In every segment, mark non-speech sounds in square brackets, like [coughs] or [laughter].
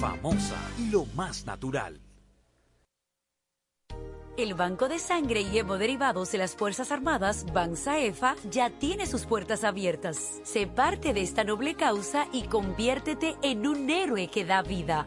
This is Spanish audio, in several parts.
Famosa, lo más natural. El Banco de Sangre y Hemoderivados de las Fuerzas Armadas, BANSAEFA, ya tiene sus puertas abiertas. Sé parte de esta noble causa y conviértete en un héroe que da vida.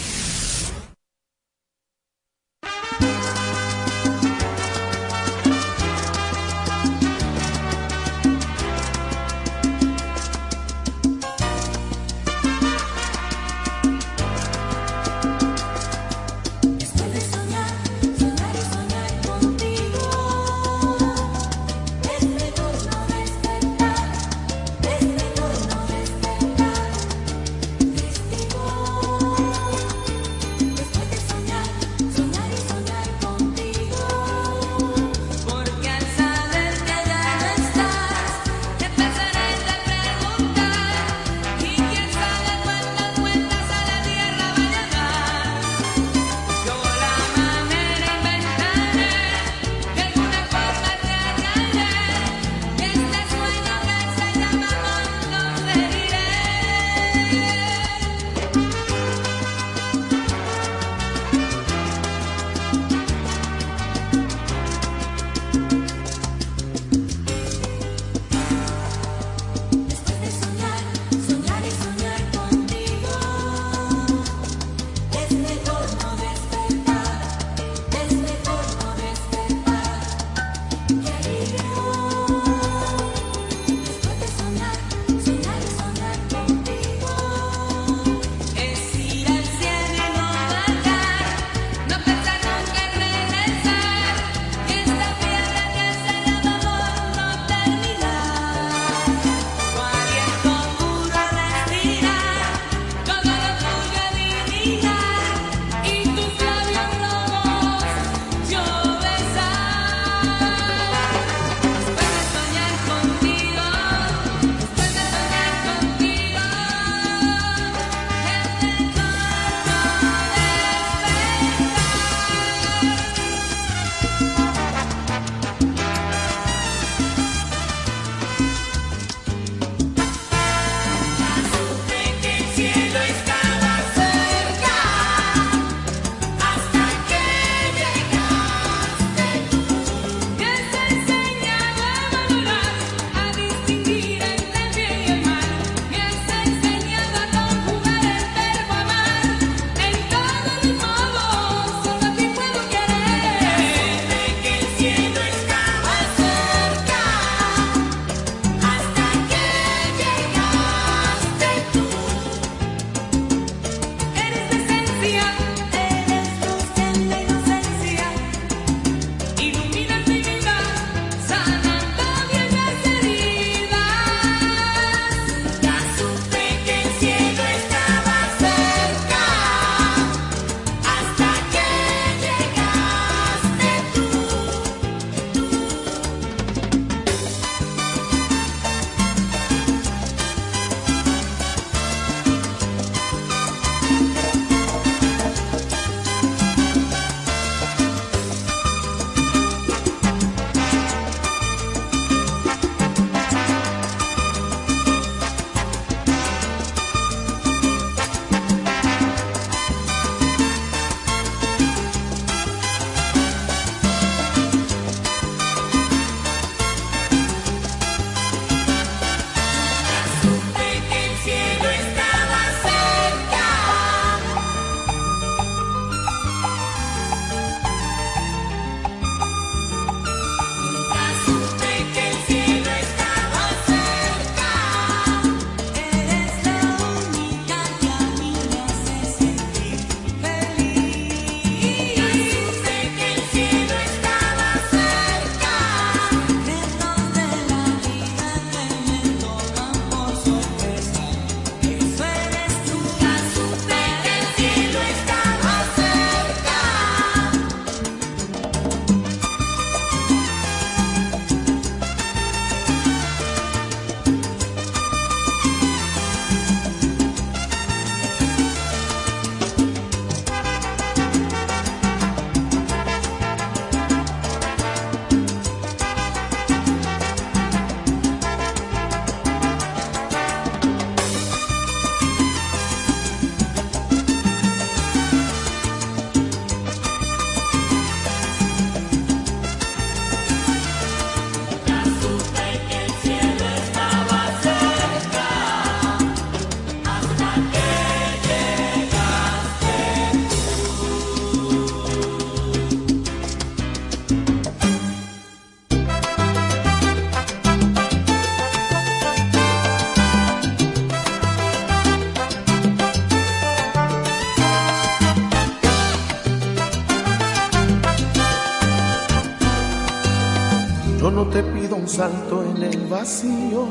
El vacío,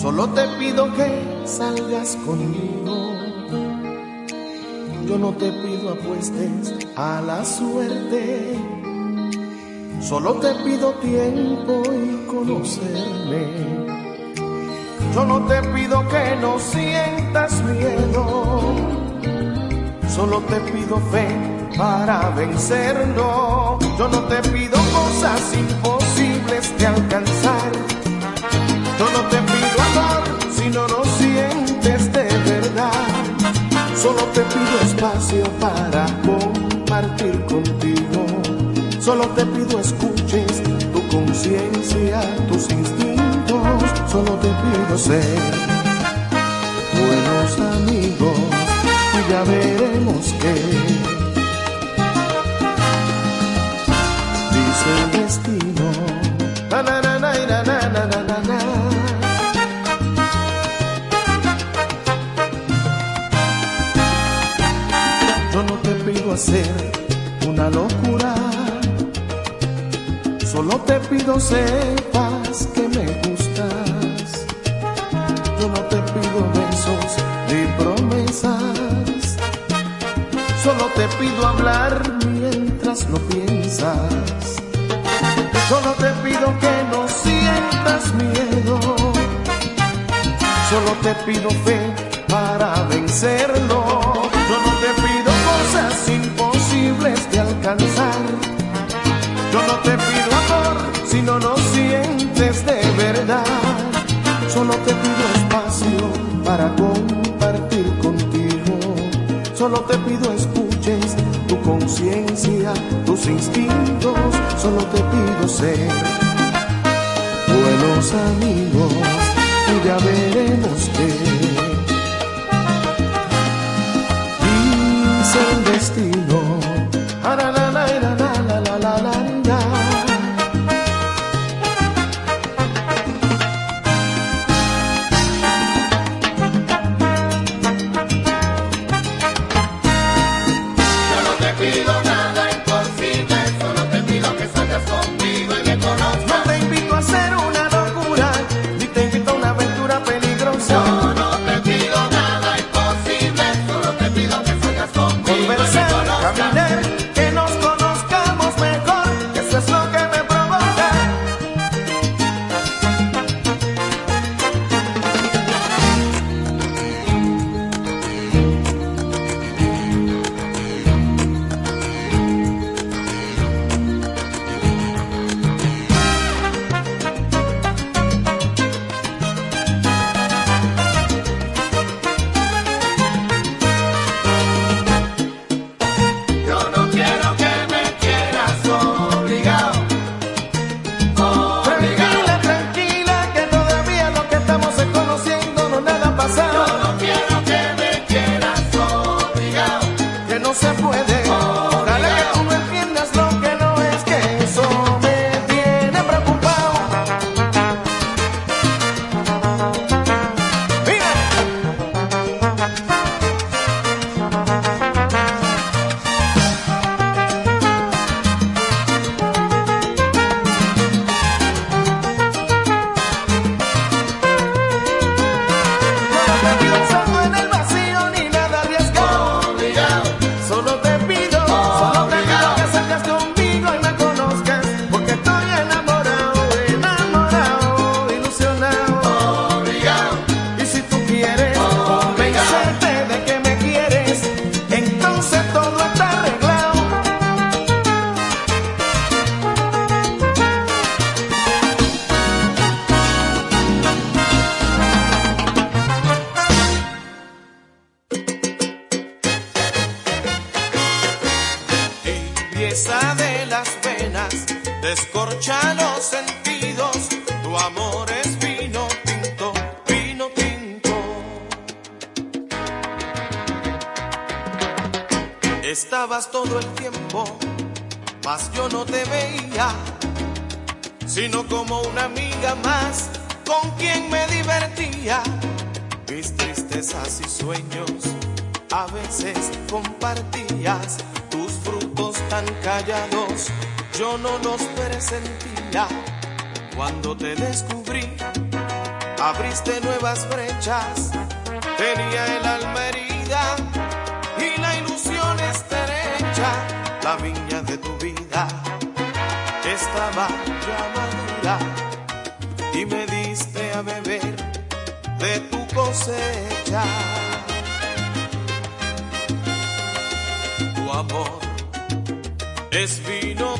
solo te pido que salgas conmigo. Yo no te pido apuestes a la suerte, solo te pido tiempo y conocerme. Yo no te pido que no sientas miedo, solo te pido fe para vencerlo. Yo no te pido cosas imposibles para compartir contigo. Solo te pido escuches tu conciencia, tus instintos. Solo te pido ser buenos amigos y ya veremos qué. Sepas que me gustas. Yo no te pido besos ni promesas, solo te pido hablar mientras lo piensas. Solo te pido que no sientas miedo. Solo te pido fe para vencerlo. Yo no te pido cosas imposibles de alcanzar. Si no lo sientes de verdad. Solo te pido espacio para compartir contigo. Solo te pido escuches tu conciencia, tus instintos. Solo te pido ser buenos amigos y ya veremos qué. sentía cuando te descubrí. Abriste nuevas brechas, tenía el alma herida y la ilusión estrecha. La viña de tu vida estaba ya madura y me diste a beber de tu cosecha. Tu amor es vino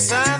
Yes,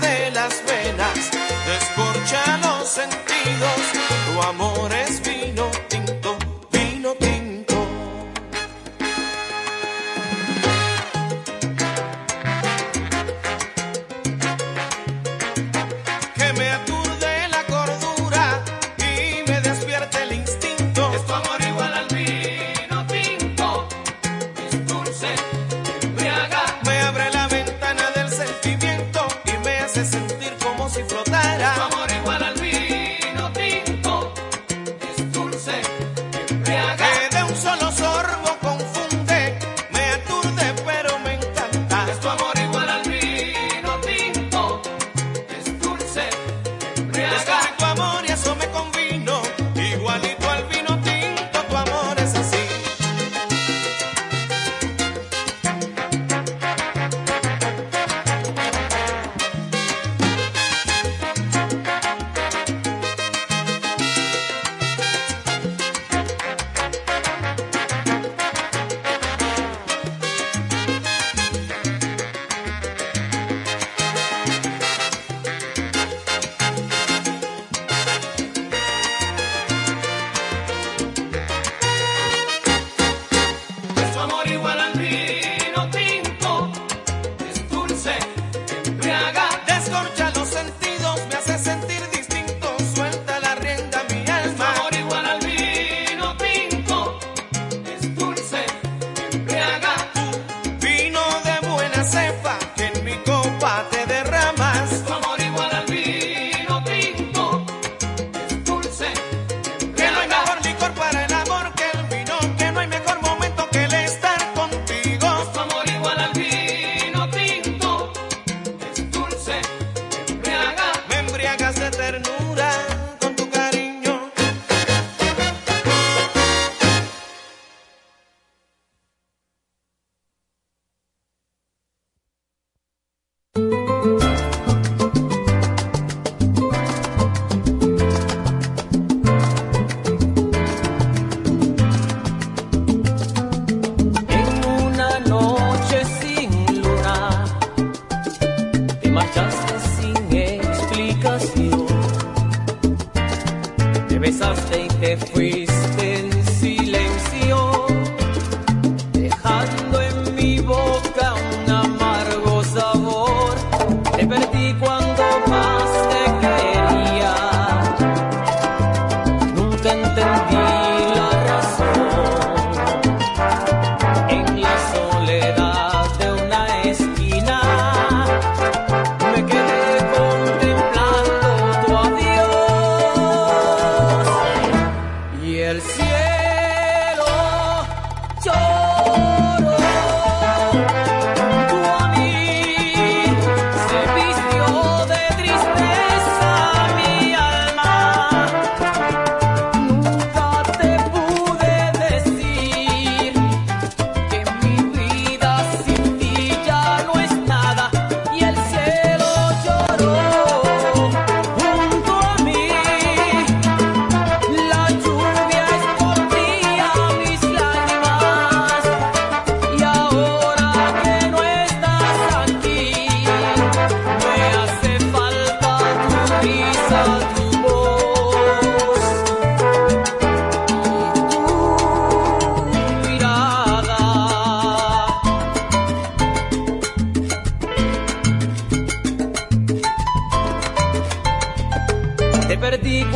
ternura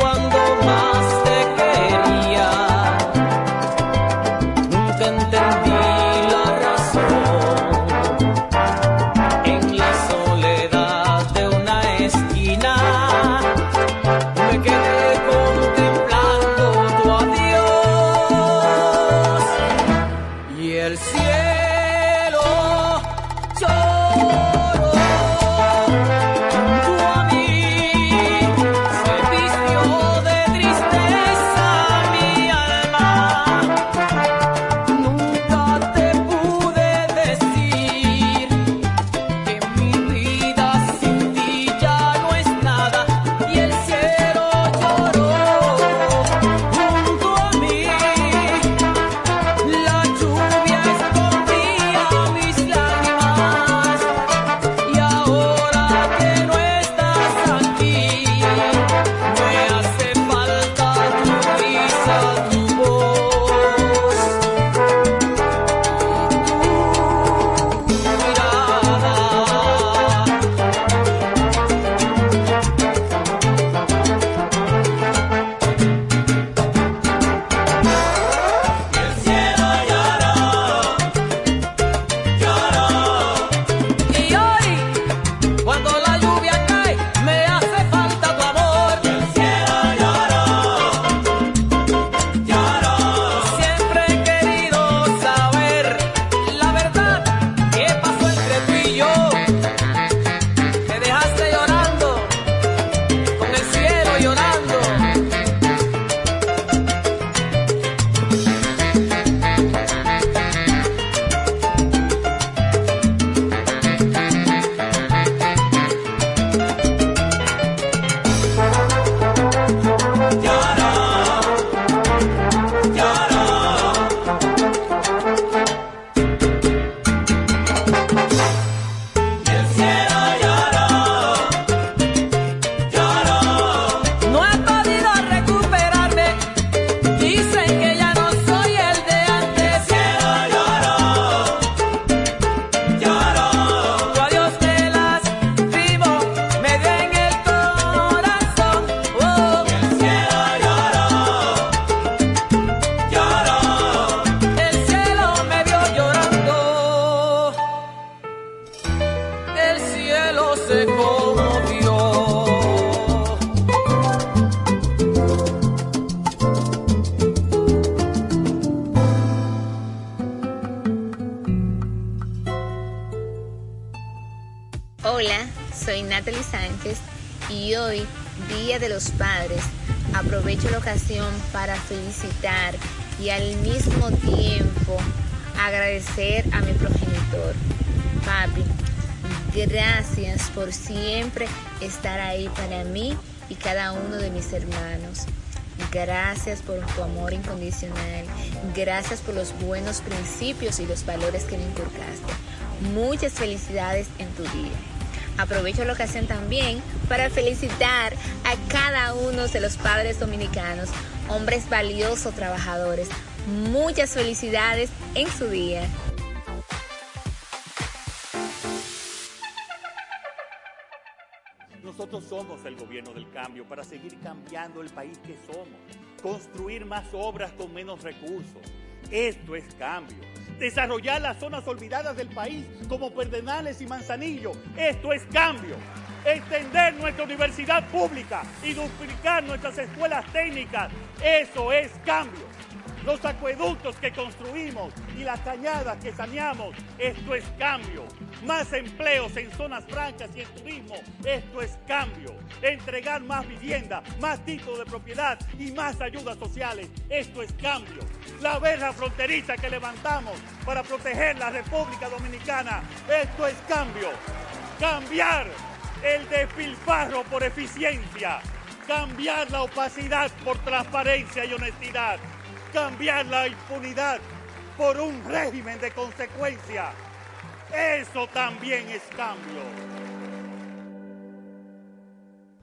cuando más te quería. Para mí y cada uno de mis hermanos. Gracias por tu amor incondicional. Gracias por los buenos principios y los valores que me inculcaste. Muchas felicidades en tu día. Aprovecho la ocasión también para felicitar a cada uno de los padres dominicanos, hombres valiosos, trabajadores. Muchas felicidades en su día. Para seguir cambiando el país que somos, construir más obras con menos recursos. Esto es cambio. Desarrollar las zonas olvidadas del país como Perdenales y Manzanillo. Esto es cambio. Extender nuestra universidad pública y duplicar nuestras escuelas técnicas. Eso es cambio. Los acueductos que construimos y las cañadas que saneamos. Esto es cambio. Más empleos en zonas francas y en turismo. Esto es cambio. Entregar más vivienda, más títulos de propiedad y más ayudas sociales. Esto es cambio. La verja fronteriza que levantamos para proteger la República Dominicana. Esto es cambio. Cambiar el despilfarro por eficiencia. Cambiar la opacidad por transparencia y honestidad. Cambiar la impunidad por un régimen de consecuencia. Eso también es cambio.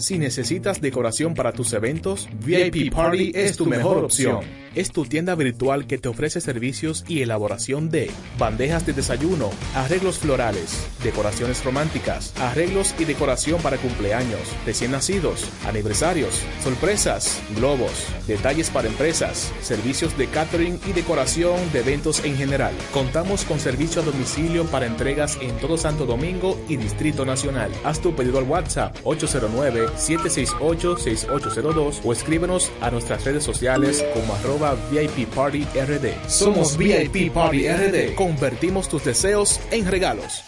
Si necesitas decoración para tus eventos, VIP Party es tu mejor opción. Es tu tienda virtual que te ofrece servicios y elaboración de bandejas de desayuno, arreglos florales, decoraciones románticas, arreglos y decoración para cumpleaños, recién nacidos, aniversarios, sorpresas, globos, detalles para empresas, servicios de catering y decoración de eventos en general. Contamos con servicio a domicilio para entregas en todo Santo Domingo y Distrito Nacional. Haz tu pedido al WhatsApp 809-768-6802 o escríbenos a nuestras redes sociales como arroba VIP Party RD. Somos VIP Party RD. Convertimos tus deseos en regalos.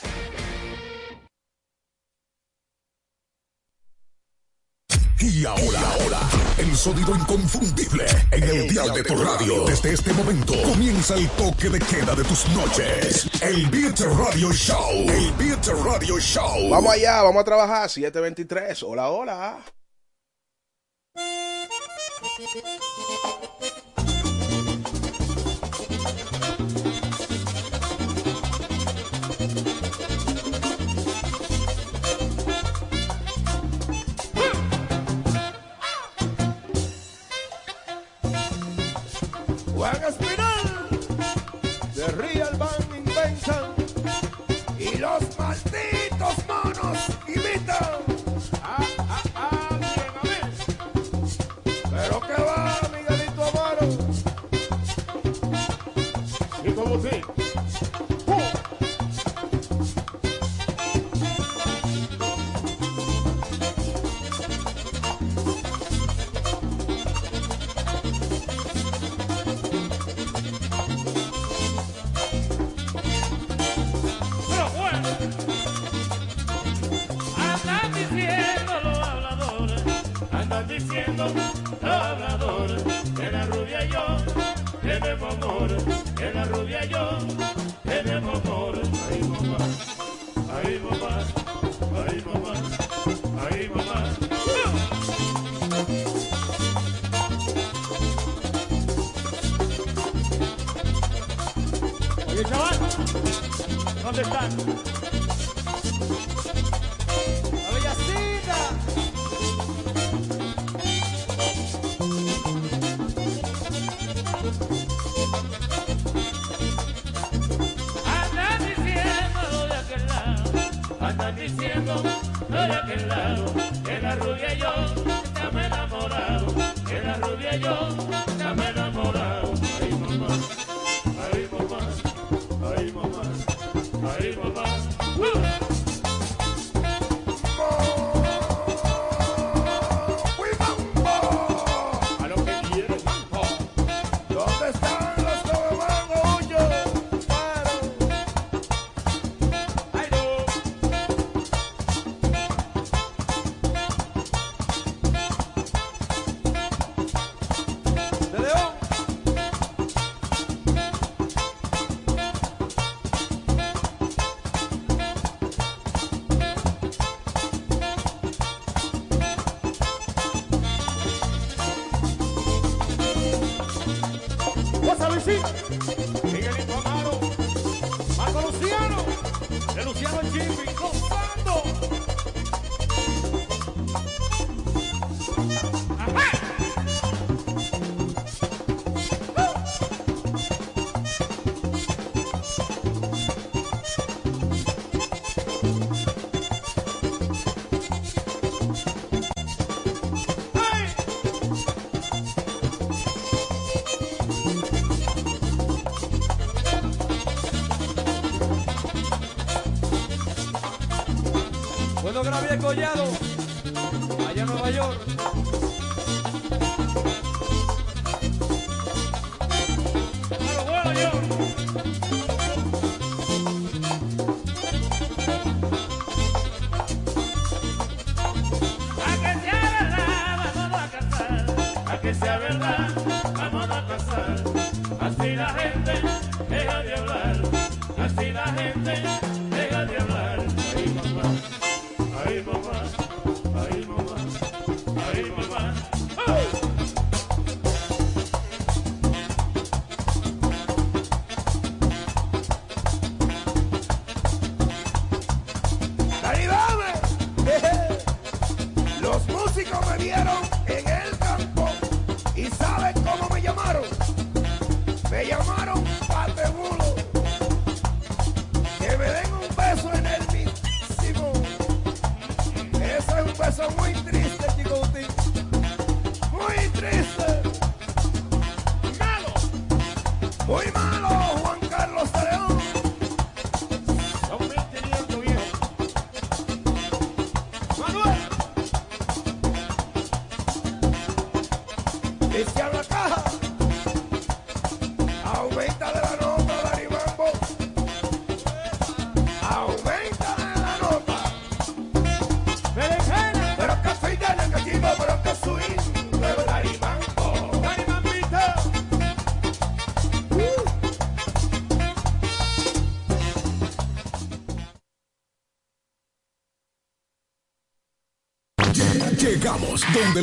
Y ahora, ahora, el sonido inconfundible en el dial de tu radio. Desde este momento comienza el toque de queda de tus noches. El Beat Radio Show. El Beat Radio Show. Vamos allá, vamos a trabajar. 723. Hola, hola.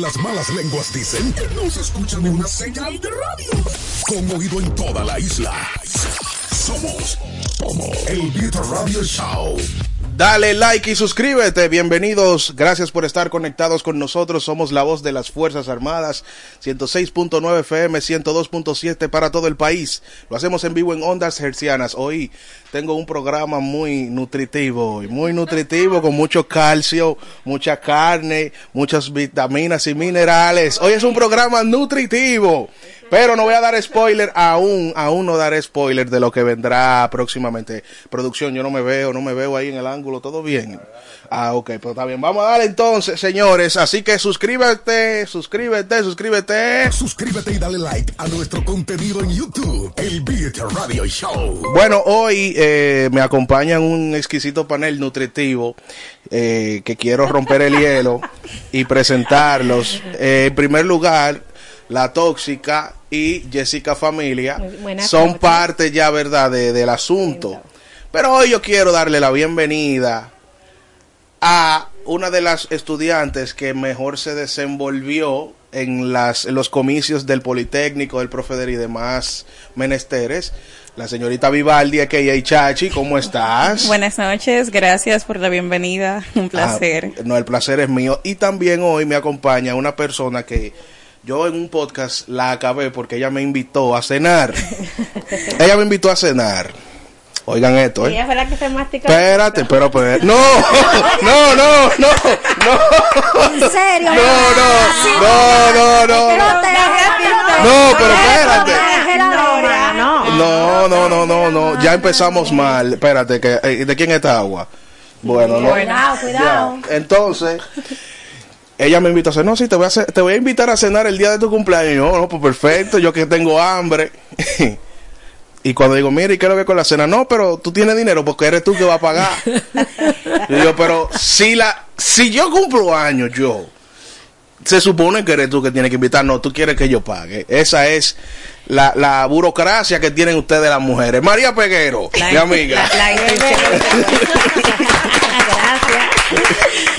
Las malas lenguas dicen que no se escuchan en una señal de radio. Con oído en toda la isla. Somos como el Beat Radio Show. Dale like y suscríbete. Bienvenidos. Gracias por estar conectados con nosotros. Somos la voz de las Fuerzas Armadas. 106.9 FM, 102.7 para todo el país. Lo hacemos en vivo en ondas hercianas. Hoy tengo un programa muy nutritivo, muy nutritivo con mucho calcio, mucha carne, muchas vitaminas y minerales. Hoy es un programa nutritivo. Pero no voy a dar spoiler aún, aún no daré spoiler de lo que vendrá próximamente. Producción, yo no me veo, no me veo ahí en el ángulo, todo bien. Ah, ok, pues está bien. Vamos a darle entonces, señores. Así que suscríbete, suscríbete, suscríbete. Suscríbete y dale like a nuestro contenido en YouTube, el Beat Radio Show. Bueno, hoy eh, me acompaña un exquisito panel nutritivo eh, que quiero romper el hielo y presentarlos. Eh, en primer lugar, la tóxica y Jessica Familia buenas son noches. parte ya, ¿verdad?, de- del asunto. Pero hoy yo quiero darle la bienvenida a una de las estudiantes que mejor se desenvolvió en, las, en los comicios del Politécnico, del Profeder y demás menesteres. La señorita Vivaldi, a.k.a. Chachi, ¿cómo estás? Buenas noches, gracias por la bienvenida, un placer. Ah, no, el placer es mío. Y también hoy me acompaña una persona que yo en un podcast la acabé porque ella me invitó a cenar. ella me invitó a cenar. Oigan esto, ¿eh? Ella fue la que se masticó. Espérate, pero, pero, no, no, no, no, no. ¿En serio? No, no, no, no, no. No, pero espérate. No, no, no, no, no. Ya empezamos mal. Espérate, que, eh, ¿de quién es esta agua? Bueno, no. Cuidado, cuidado. Entonces, ella me invitó a cenar. No, sí, te voy a, hacer- te voy a invitar a cenar el día de tu cumpleaños. Yo, no, pues perfecto, yo que tengo hambre. [laughs] y cuando digo, mira, ¿y qué es lo que con la cena? No, pero tú tienes dinero porque eres tú que va a pagar. [laughs] y yo, pero si, la, si yo cumplo años, yo, se supone que eres tú que tienes que invitar. No, tú quieres que yo pague. Esa es la, la burocracia que tienen ustedes las mujeres. María Peguero, mi amiga. La [laughs] intención.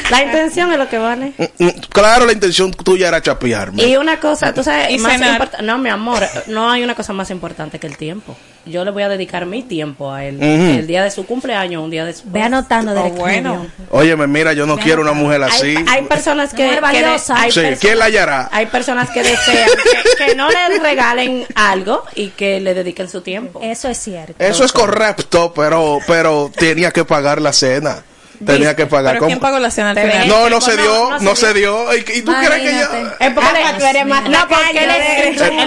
La intención es lo que vale. Mm, Claro, la intención tuya era chapearme. Y una cosa, tú sabes, Y más no, mi amor, no hay una cosa más importante que el tiempo. Yo le voy a dedicar mi tiempo a él. El día de su cumpleaños, un día después. Ve anotando del Oh, bueno. Óyeme, mira, yo no quiero una mujer así. Hay, hay personas que, Mujer que de- valiosa. hay Sí, personas- ¿quién la hallará? Hay personas que desean que, que no le regalen algo y que le dediquen su tiempo. Eso es cierto. Eso es correcto, pero, pero tenía que pagar la cena. Tenía que pagar. ¿Pero quién ¿Cómo? pagó la cena al final? No, no se dio, no se no se dio. ¿Y, y tú crees que ya? Es porque tú eres más- no, porque él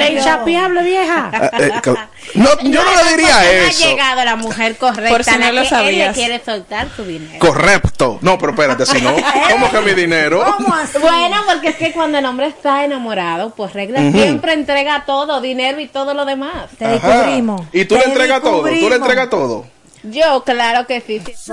es, inchapeable, vieja. [laughs] Eh, que- no, yo no le diría No ha eso. llegado la mujer correcta Por si no la lo que él sabías. le quiere soltar su dinero. Correcto. No, pero espérate, si no, [laughs] ¿cómo que mi dinero? ¿Cómo así? Bueno, porque es que cuando el hombre está enamorado, pues regla siempre entrega todo, dinero y todo lo demás. Te descubrimos. Y tú le entregas todo, tú le entregas todo. Yo, claro que sí. sí.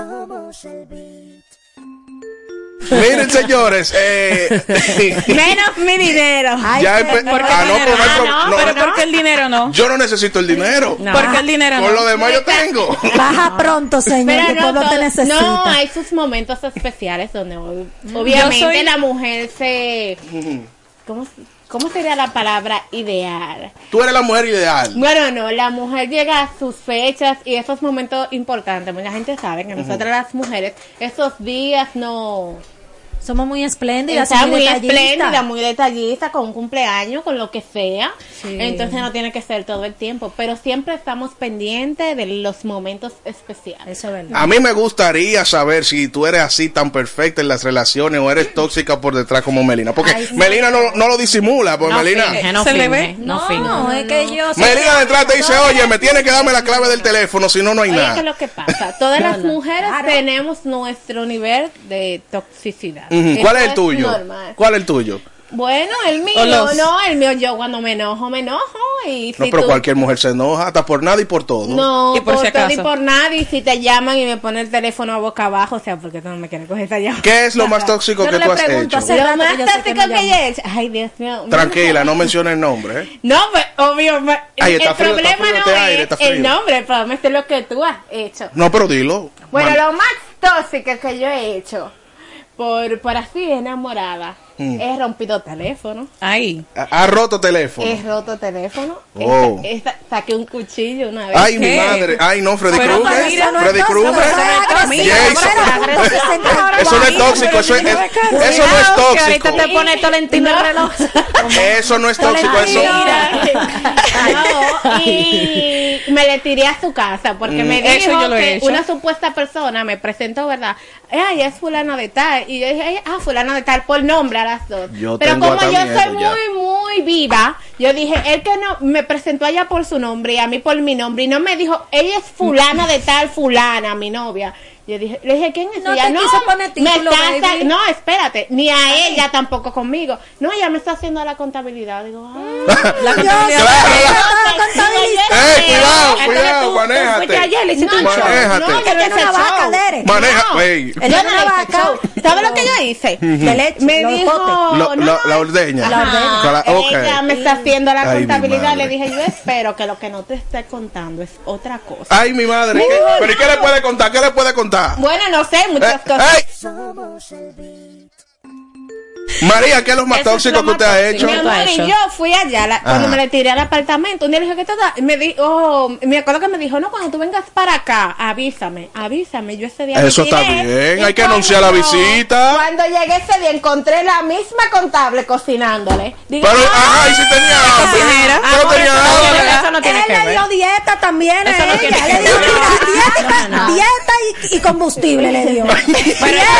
Miren, señores, eh, [laughs] Menos mi dinero. Ay, ya qué empe- ¿Por qué Ah, no, dinero? pero no hay Ah, pro- no, no, ¿Pero no. por qué el dinero no? yo no necesito el dinero. No. ¿Por qué el dinero Con no? lo demás yo tengo. [laughs] Baja pronto, señor, Pero que el no, pueblo te necesita. no, hay sus momentos especiales donde ob- obviamente soy- la mujer se... ¿cómo, ¿Cómo sería la palabra ideal? Tú eres la mujer ideal. Bueno, no, la mujer llega a sus fechas y esos momentos importantes. Mucha gente sabe que nosotras las mujeres, esos días no... Somos muy espléndidas. Muy detallistas. espléndida, muy detallista, con un cumpleaños, con lo que sea. Sí. Entonces no tiene que ser todo el tiempo. Pero siempre estamos pendientes de los momentos especiales. Eso es verdad. A mí me gustaría saber si tú eres así tan perfecta en las relaciones o eres tóxica por detrás como Melina. Porque Ay, sí. Melina no, no lo disimula, porque No Melina... finge, no ¿Se le ve? no No, finge. es que yo... Melina detrás te dice, oye, me tiene que darme la clave del teléfono, si no, no hay Oye, ¿qué es nada. lo que pasa? Todas las no. mujeres Claro. tenemos nuestro nivel de toxicidad. ¿Cuál es el tuyo? normal. ¿Cuál es el tuyo? Bueno, el mío, los- no, el mío, yo cuando me enojo, me enojo. Y No, pero tú- cualquier mujer se enoja, hasta por nada y por todo. No, Y por por, si todo y por nada. Y si te llaman y me ponen el teléfono a boca abajo, o sea, porque tú no me quieres coger esa llamada. ¿Qué es lo más tóxico que no tú le has pregunto hecho? Lo más que tóxico que yo he hecho. Ay, Dios mío. Tranquila, no menciones el nombre, ¿eh? No, pues, obvio. Ay, el frío, problema frío no este aire, es está frío. el nombre, el problema es lo que tú has hecho. No, pero dilo. Bueno, Man- lo más tóxico que yo he hecho, por, por así enamorada, Mm. He rompido teléfono. Ahí. Ha, ha roto teléfono. He roto teléfono. Oh. Esta- esta- saqué un cuchillo una vez. Ay, mi madre. Ay, no, Freddy Krueger. mira, no Freddy Krueger. eso no es [laughs] tóxico. Eso, es, eso no es tóxico. ahorita te pone Tolentino el reloj. Eso no es tóxico. Eso. No, y me le tiré a su casa porque Mm. me Eso dijo yo lo he que hecho. una supuesta persona me presentó, ¿verdad? Ay, es fulano de tal. Y yo dije, ay, ah, fulano de tal, por nombre a las dos. Yo Pero como yo soy ya. muy, muy viva, yo dije, él que no, me presentó allá por su nombre y a mí por mi nombre. Y no me dijo, ella es fulana de tal, fulana, mi novia. Yo dije, le dije, ¿quién es No ella? te quiso poner me título, está baby. no, espérate, ni a ella tampoco conmigo. No, ella me está haciendo la contabilidad. Digo, ah. [laughs] La ¡Ey, cuidado, cuidado! Manéjate. Fuiste ayer, le hiciste un show. Manéjate. No, yo no hice vaca. Maneja. No. ey. Yo no hice. ¿Sabes lo que yo hice? De leche, me dijo, Lo- no, la ordeña. Cala- ok. Ella me está haciendo la Ay, contabilidad. Le dije, yo espero que lo que no te esté contando es otra cosa. Ay, mi madre. ¿qué- ¿Pero y qué le puede contar? ¿Qué le puede contar? Bueno, no sé, muchas Eh, cosas. María, ¿qué es lo más es tóxico lo que más usted ha hecho? Mi amor, y yo fui allá la- cuando me le tiré al apartamento. Un día le dije, ¿qué te da? Me dijo, oh, me acuerdo que me dijo, no, cuando tú vengas para acá, avísame, avísame. Yo ese día me Eso está tiré, bien, y hay que anunciar la visita. Cuando llegué ese día encontré la misma contable cocinándole. Digo, Pero, "Ah, ajá, y si tenía hambre. Pero Ah, tenía eso no hambre. tiene- eso no tiene Él que le ver. dio dieta también a Eso no ella. tiene Él que le dio ver. dieta, No, no, no. dieta y, y combustible le dio. Pero eso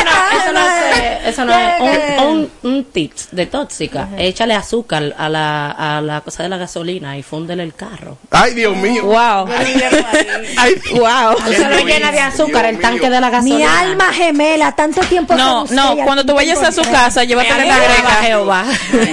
no, eso no Dieta, es, eso no es un, un, un tip de tóxica. Échale azúcar a la, a la cosa de la gasolina y fúndele el carro. Ay, Dios mío. Wow. Ay, wow. Eso lo llena de azúcar, el tanque de la gasolina. Mi alma gemela, tanto tiempo No, usted no, cuando tú vayas a su casa, llévatele la greca. Jehová.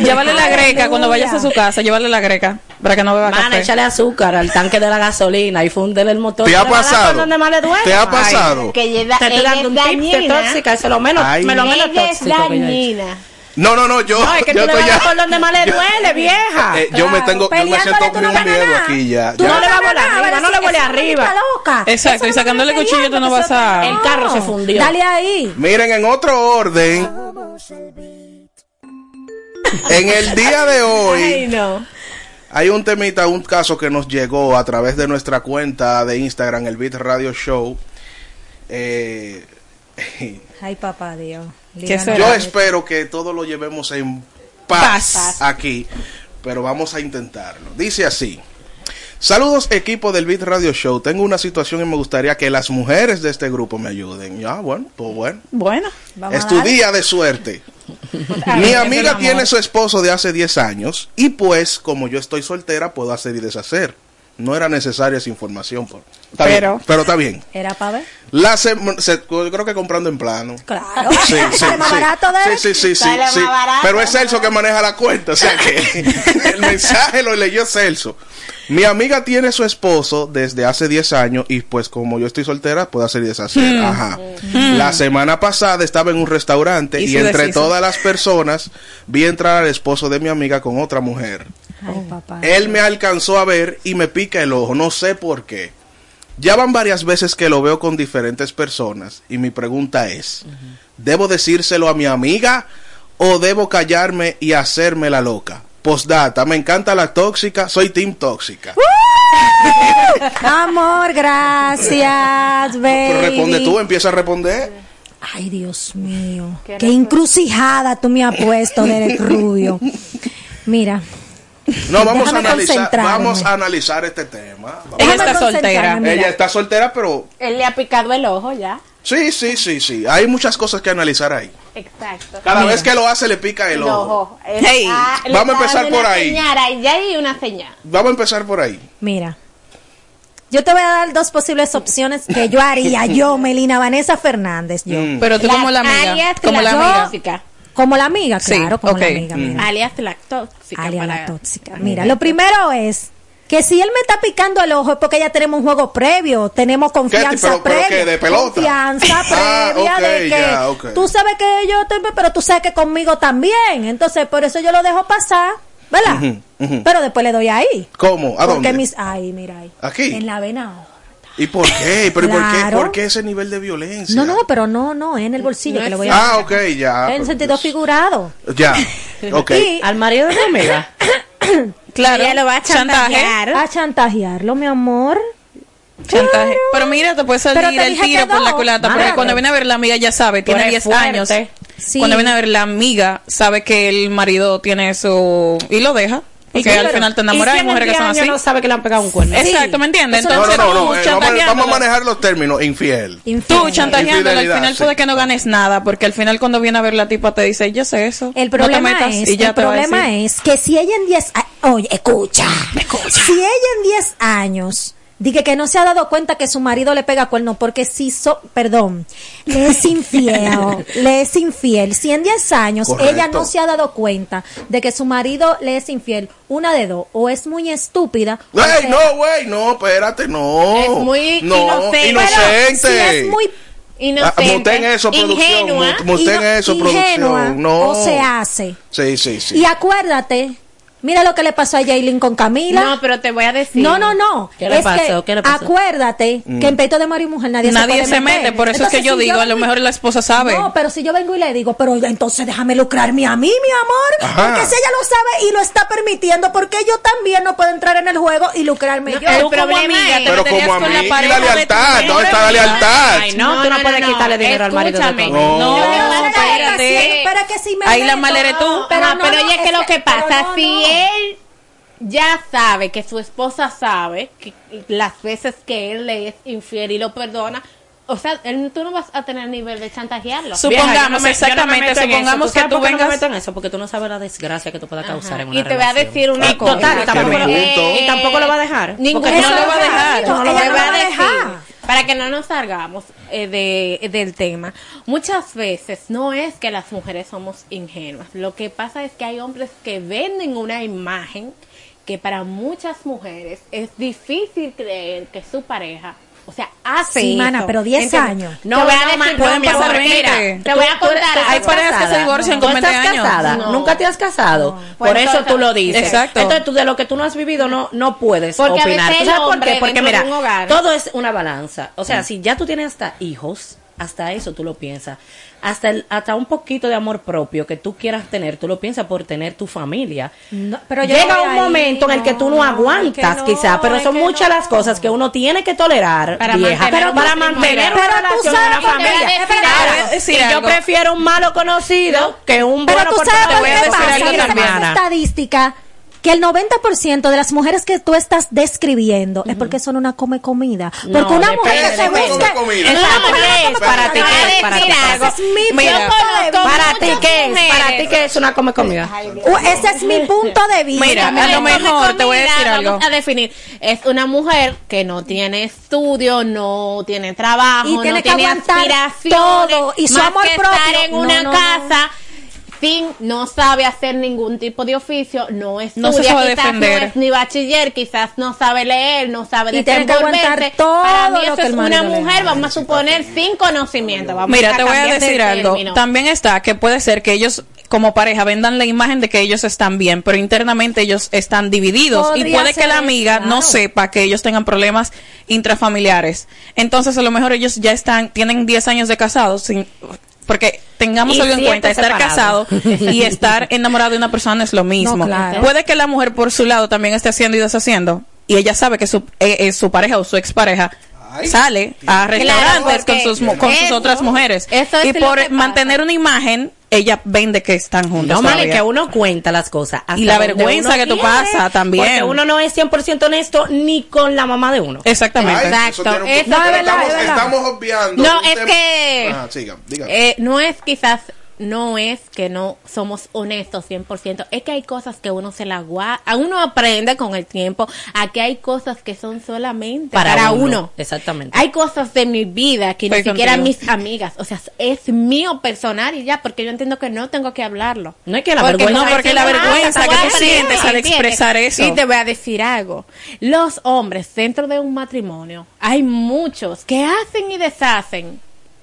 Llévale la greca cuando vayas a su casa, llévale la greca para que no beba Mana, café. échale azúcar al tanque de la gasolina y fúndele el motor. ¿Te ha pasado? por donde más le duele. ¿Te ha Ay, pasado? Que ella, Te estoy dando es un tip de tóxica, eso es lo menos, Ay. me lo menos es tóxico que yo he hecho. dañina. No, no, no, yo. No, es que yo tú le estoy vas por donde más le yo- duele, vieja. Eh, yo me tengo, yo me siento tú con no un miedo aquí ya. Tú ya. no le vas a volar arriba, no le esa arriba. loca. Exacto, y sacándole cuchillo tú no vas a... El carro se fundió. Dale ahí. Miren, en otro orden, en el día de hoy, Ay, no. hay un temita, un caso que nos llegó a través de nuestra cuenta de Instagram, el Beat Radio Show. Eh, [laughs] Ay, papá Dios. Yo espero que todo lo llevemos en paz, Paz. aquí, pero vamos a intentarlo. Dice así. Saludos equipo del Beat Radio Show. Tengo una situación y me gustaría que las mujeres de este grupo me ayuden. Ya, bueno, pues bueno. Bueno, Vamos Es a tu darle. día de suerte. Ay, Mi amiga tiene su esposo de hace 10 años y pues como yo estoy soltera puedo hacer y deshacer. No era necesaria esa información. Por... Está Pero- bien, pero está bien. Era para ver. La se- yo creo que comprando en plano. Claro. Sí, sí, [laughs] Sale más sí. barato de Sí, sí, sí, sí, Sale sí. más barato, Pero es Celso que maneja la cuenta, o sea que [laughs] el mensaje lo leyó Celso. Mi amiga tiene su esposo desde hace 10 años y pues como yo estoy soltera puedo hacer y deshacer. Hmm. Ajá. La semana pasada estaba en un restaurante Y entre deshizo. todas las personas vi entrar al esposo de mi amiga con otra mujer. Ay, papá. Él me alcanzó a ver y me pica el ojo, no sé por qué. Ya van varias veces que lo veo con diferentes personas y mi pregunta es, ¿debo decírselo a mi amiga o debo callarme y hacerme la loca? Postdata, me encanta la tóxica, soy team tóxica. Amor, gracias, Pero baby. responde tú, empieza a responder. Ay, Dios mío. Qué encrucijada tú me has puesto, Derek Rubio. Mira. No, vamos a analizar, vamos a analizar este tema. Vamos ella está soltera. mira. Ella está soltera, pero Él le ha picado el ojo ya. sí, sí, sí, sí. Hay muchas cosas que analizar ahí. Exacto. Cada vez que lo hace le pica el El ojo. Hey, le vamos a empezar por ahí. Señal, ya hay una señal. Vamos a empezar por ahí. Mira. Yo te voy a dar dos posibles opciones que yo haría, yo, [laughs] Melina Vanessa Fernández, yo. Mm. Pero tú como la amiga. Como la la amiga. Como la amiga, Sí, claro, como la amiga, Mm. mira. Alias la tóxica. Alias la tóxica. Mira, lo primero es que si él me está picando el ojo es porque ya tenemos un juego previo, tenemos confianza Pero- pero previa. qué, de pelota. Confianza Ah, previa de que ok. tú sabes que yo estoy, pero tú sabes que conmigo también. Entonces, por eso yo lo dejo pasar, ¿verdad? Pero después le doy ahí. ¿Cómo? ¿A porque dónde? mis, ahí, mira ahí. Aquí. En la vena. ¿Y por qué? ¿Pero ¿y por, qué, por qué ese nivel de violencia? No, no, pero no, no, es en el bolsillo No que le es voy a Ah, ok, ya. En sentido figurado. Ya, [laughs] ok. Y- Al marido de mi amiga. [coughs] Claro. Ella lo va a Chantaje. chantajear. A chantajearlo, mi amor. Chantaje. Pero mira, te puede salir te el tiro por la culata. Porque cuando viene a ver la amiga ya sabe, tiene eres 10 fuerte. años. Sí. Cuando viene a ver la amiga, sabe que el marido tiene eso y lo deja. Porque Sí, al pero- final te ¿y enamoras si de mujeres que son 10 así. años no sabe que le han pegado un cuerno. Exacto, ¿me entiendes? Eso No, Entonces no, no, tú eh, vamos, a, vamos a chantajeándola. manejar los términos. Infiel. Infiel. Tú chantajeándola, al final sí. puede que no ganes nada, porque al final cuando viene a ver la tipa te dice, yo sé eso. El no te problema metas", es, y ya el problema es que si ella en 10 a- oye, escucha, si ella en 10 años Dije que no se ha dado cuenta que su marido le pega cuerno porque si so, perdón, le es infiel, [laughs] le es infiel. Si en 10 años Correcto. ella no se ha dado cuenta de que su marido le es infiel, una de dos, o es muy estúpida, Güey, no, güey, no, espérate, no. Es muy no, inocente. inocente. si es muy Inocente. Ah, muten eso, producción. ingenua, Muten ino- eso, ingenua, producción. No. o se hace. Sí, sí, sí. Y acuérdate, mira lo que le pasó a Jaylin con Camila. No, pero te voy a decir. No, no, no. ¿Qué le es pasó? que ¿Qué le pasó? acuérdate Mm. que en peito de marido y mujer nadie, Nadie se, se puede meter. mete, por eso es que yo si digo, a lo mejor la esposa sabe. No, pero si yo vengo y le digo, pero entonces déjame lucrarme a mí, mi amor. Ajá. Porque si ella lo sabe y lo está permitiendo, porque yo también no puedo entrar en el juego y lucrarme yo. el problema amiga es- te Pero como con la amiga, pareja la de tu lealtad, ¿dónde está la lealtad? Ay, no, tú no puedes quitarle dinero al marido. No. Pasa espérate. Pero que si me Ahí la eres tú. Pero, no, no, oye, que lo que pasa, no, no. Él ya sabe que su esposa sabe que las veces que él le es infiel y lo perdona, o sea, él, tú no vas a tener nivel de chantajearlo. Vieja, Supongamos, yo no me- yo no me exactamente, eso. supongamos ¿Tú sabes que tú qué no me vengas- meto en eso porque tú no sabes la desgracia que tú puedas causar en una y te voy a decir una cosa. total, tampoco y tampoco lo va a dejar. Ninguno no lo va a dejar. No, lo va a dejar. Para que no nos salgamos eh, de, del tema, muchas veces no es que las mujeres somos ingenuas. Lo que pasa es que hay hombres que venden una imagen que para muchas mujeres es difícil creer que su pareja, o sea, hace Sí, mana, pero 10 ¿Entiendes? años. No, voy a decir, no, mi pasar amor, mira, 20. te voy a contar tú Hay parejas que se divorcian ¿Tú con 20 estás años. casada? No. Nunca te has casado. Pues Por eso tú lo dices. Exacto. Entonces tú de lo que tú no has vivido no, no puedes Porque opinar. veces ¿Tú sabes por qué? Porque mira, todo es una balanza. O sea, si ya tú tienes hasta hijos, hasta eso tú lo piensas. Hasta el, hasta un poquito de amor propio que tú quieras tener, tú lo piensas por tener tu familia. No, pero Llega un ahí, momento en el que tú no aguantas, es que no, quizá, pero son muchas las cosas que uno tiene que tolerar, Para vieja, pero para mantener Pero una tú relación, sabes una familia. Claro, yo prefiero un malo conocido que un Pero bueno tú por sabes te voy a decir algo esa estadística que el 90% de las mujeres que tú estás describiendo es porque son una come comida. Porque No, una mujer depende, que se depende. busca comida. Una Exacto, mujer ¿qué que es? Para ti, comida. ¿qué es? Para ti, Ese es para ti qué es, una come comida. Uh, Ese es mi [laughs] punto de vista. Mira, a lo mejor te voy a decir algo. Vamos a definir. Es una mujer que no tiene estudio, no tiene trabajo, Y tiene no que tiene aguantar todo, y su amor que propio. en una casa sin no sabe hacer ningún tipo de oficio, no estudia, No se sabe quizás defender. no es ni bachiller, quizás no sabe leer, no sabe desenvolverse. Para mí eso es una mujer, vamos a suponer, sin conocimiento. Vamos Mira, te voy a decir algo. término. También está que puede ser que ellos como pareja vendan la imagen de que ellos están bien, pero internamente ellos están divididos y puede que la amiga no sepa que ellos tengan problemas intrafamiliares. Entonces, a lo mejor ellos ya están tienen 10 años de casados sin porque tengamos Y algo en cuenta, estar casado y [laughs] estar enamorado de una persona es lo mismo. No, claro. Puede que la mujer por su lado también esté haciendo y deshaciendo y ella sabe que su, eh, eh, su pareja o su expareja sale a restaurantes con sus mu- con sus eso- otras mujeres eso es y por mantener una imagen ella vende que están juntos No, todavía. que uno cuenta las cosas. hasta Y la vergüenza que tú pasas también. Porque uno no es 100% honesto ni con la mamá de uno. exactamente Ay, eso Exacto. un Eso punto, es verdad, estamos, es verdad. estamos obviando. No, es tema- que- Ajá, sigan, digan. Eh, no es quizás, no es que no somos honestos 100%, es que hay cosas que uno se la guarda, uno aprende con el tiempo a que hay cosas que son solamente para, uno. Exactamente. Hay cosas de mi vida que Estoy ni siquiera mis amigas, o sea, es mío personal y ya, porque yo entiendo que no tengo que hablarlo. No es que la Porque vergüenza. no, porque la vergüenza que a tú sientes al expresar eso. Y te voy a decir algo. Los hombres dentro de un matrimonio, hay muchos que hacen y deshacen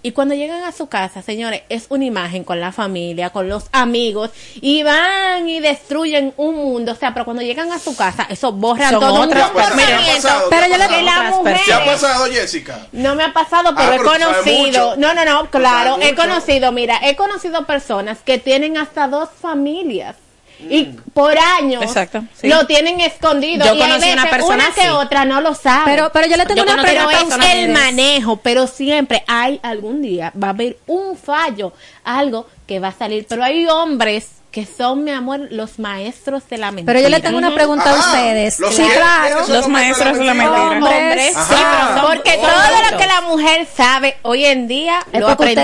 Y cuando llegan a su casa, señores, es una imagen con la familia, con los amigos, y van y destruyen un mundo. O sea, pero cuando llegan a su casa, eso borran Son todo otras un personas. ¿Te ha comportamiento. pasado? Pero ¿Te yo pasado? que las ¿Te ha pasado, Jessica? no me ha pasado, pero Ah, he pero sabes conocido. No, no, no, claro. He conocido, mira, he conocido personas que tienen hasta dos familias. Y por años Exacto, sí. lo tienen escondido. Yo y conocí una veces persona una que otra no lo sabe. Pero- pero yo le tengo Yo una pregunta es el manejo, pero siempre hay algún día, va a haber un fallo, algo que va a salir. Pero hay hombres que son, mi amor, los maestros de la mentira. Pero yo le tengo una pregunta a ustedes. los Sí, claro. Los maestros de la mentira. Hombres, sí, pero son- porque todo lo que la mujer sabe hoy en día Es lo hombre.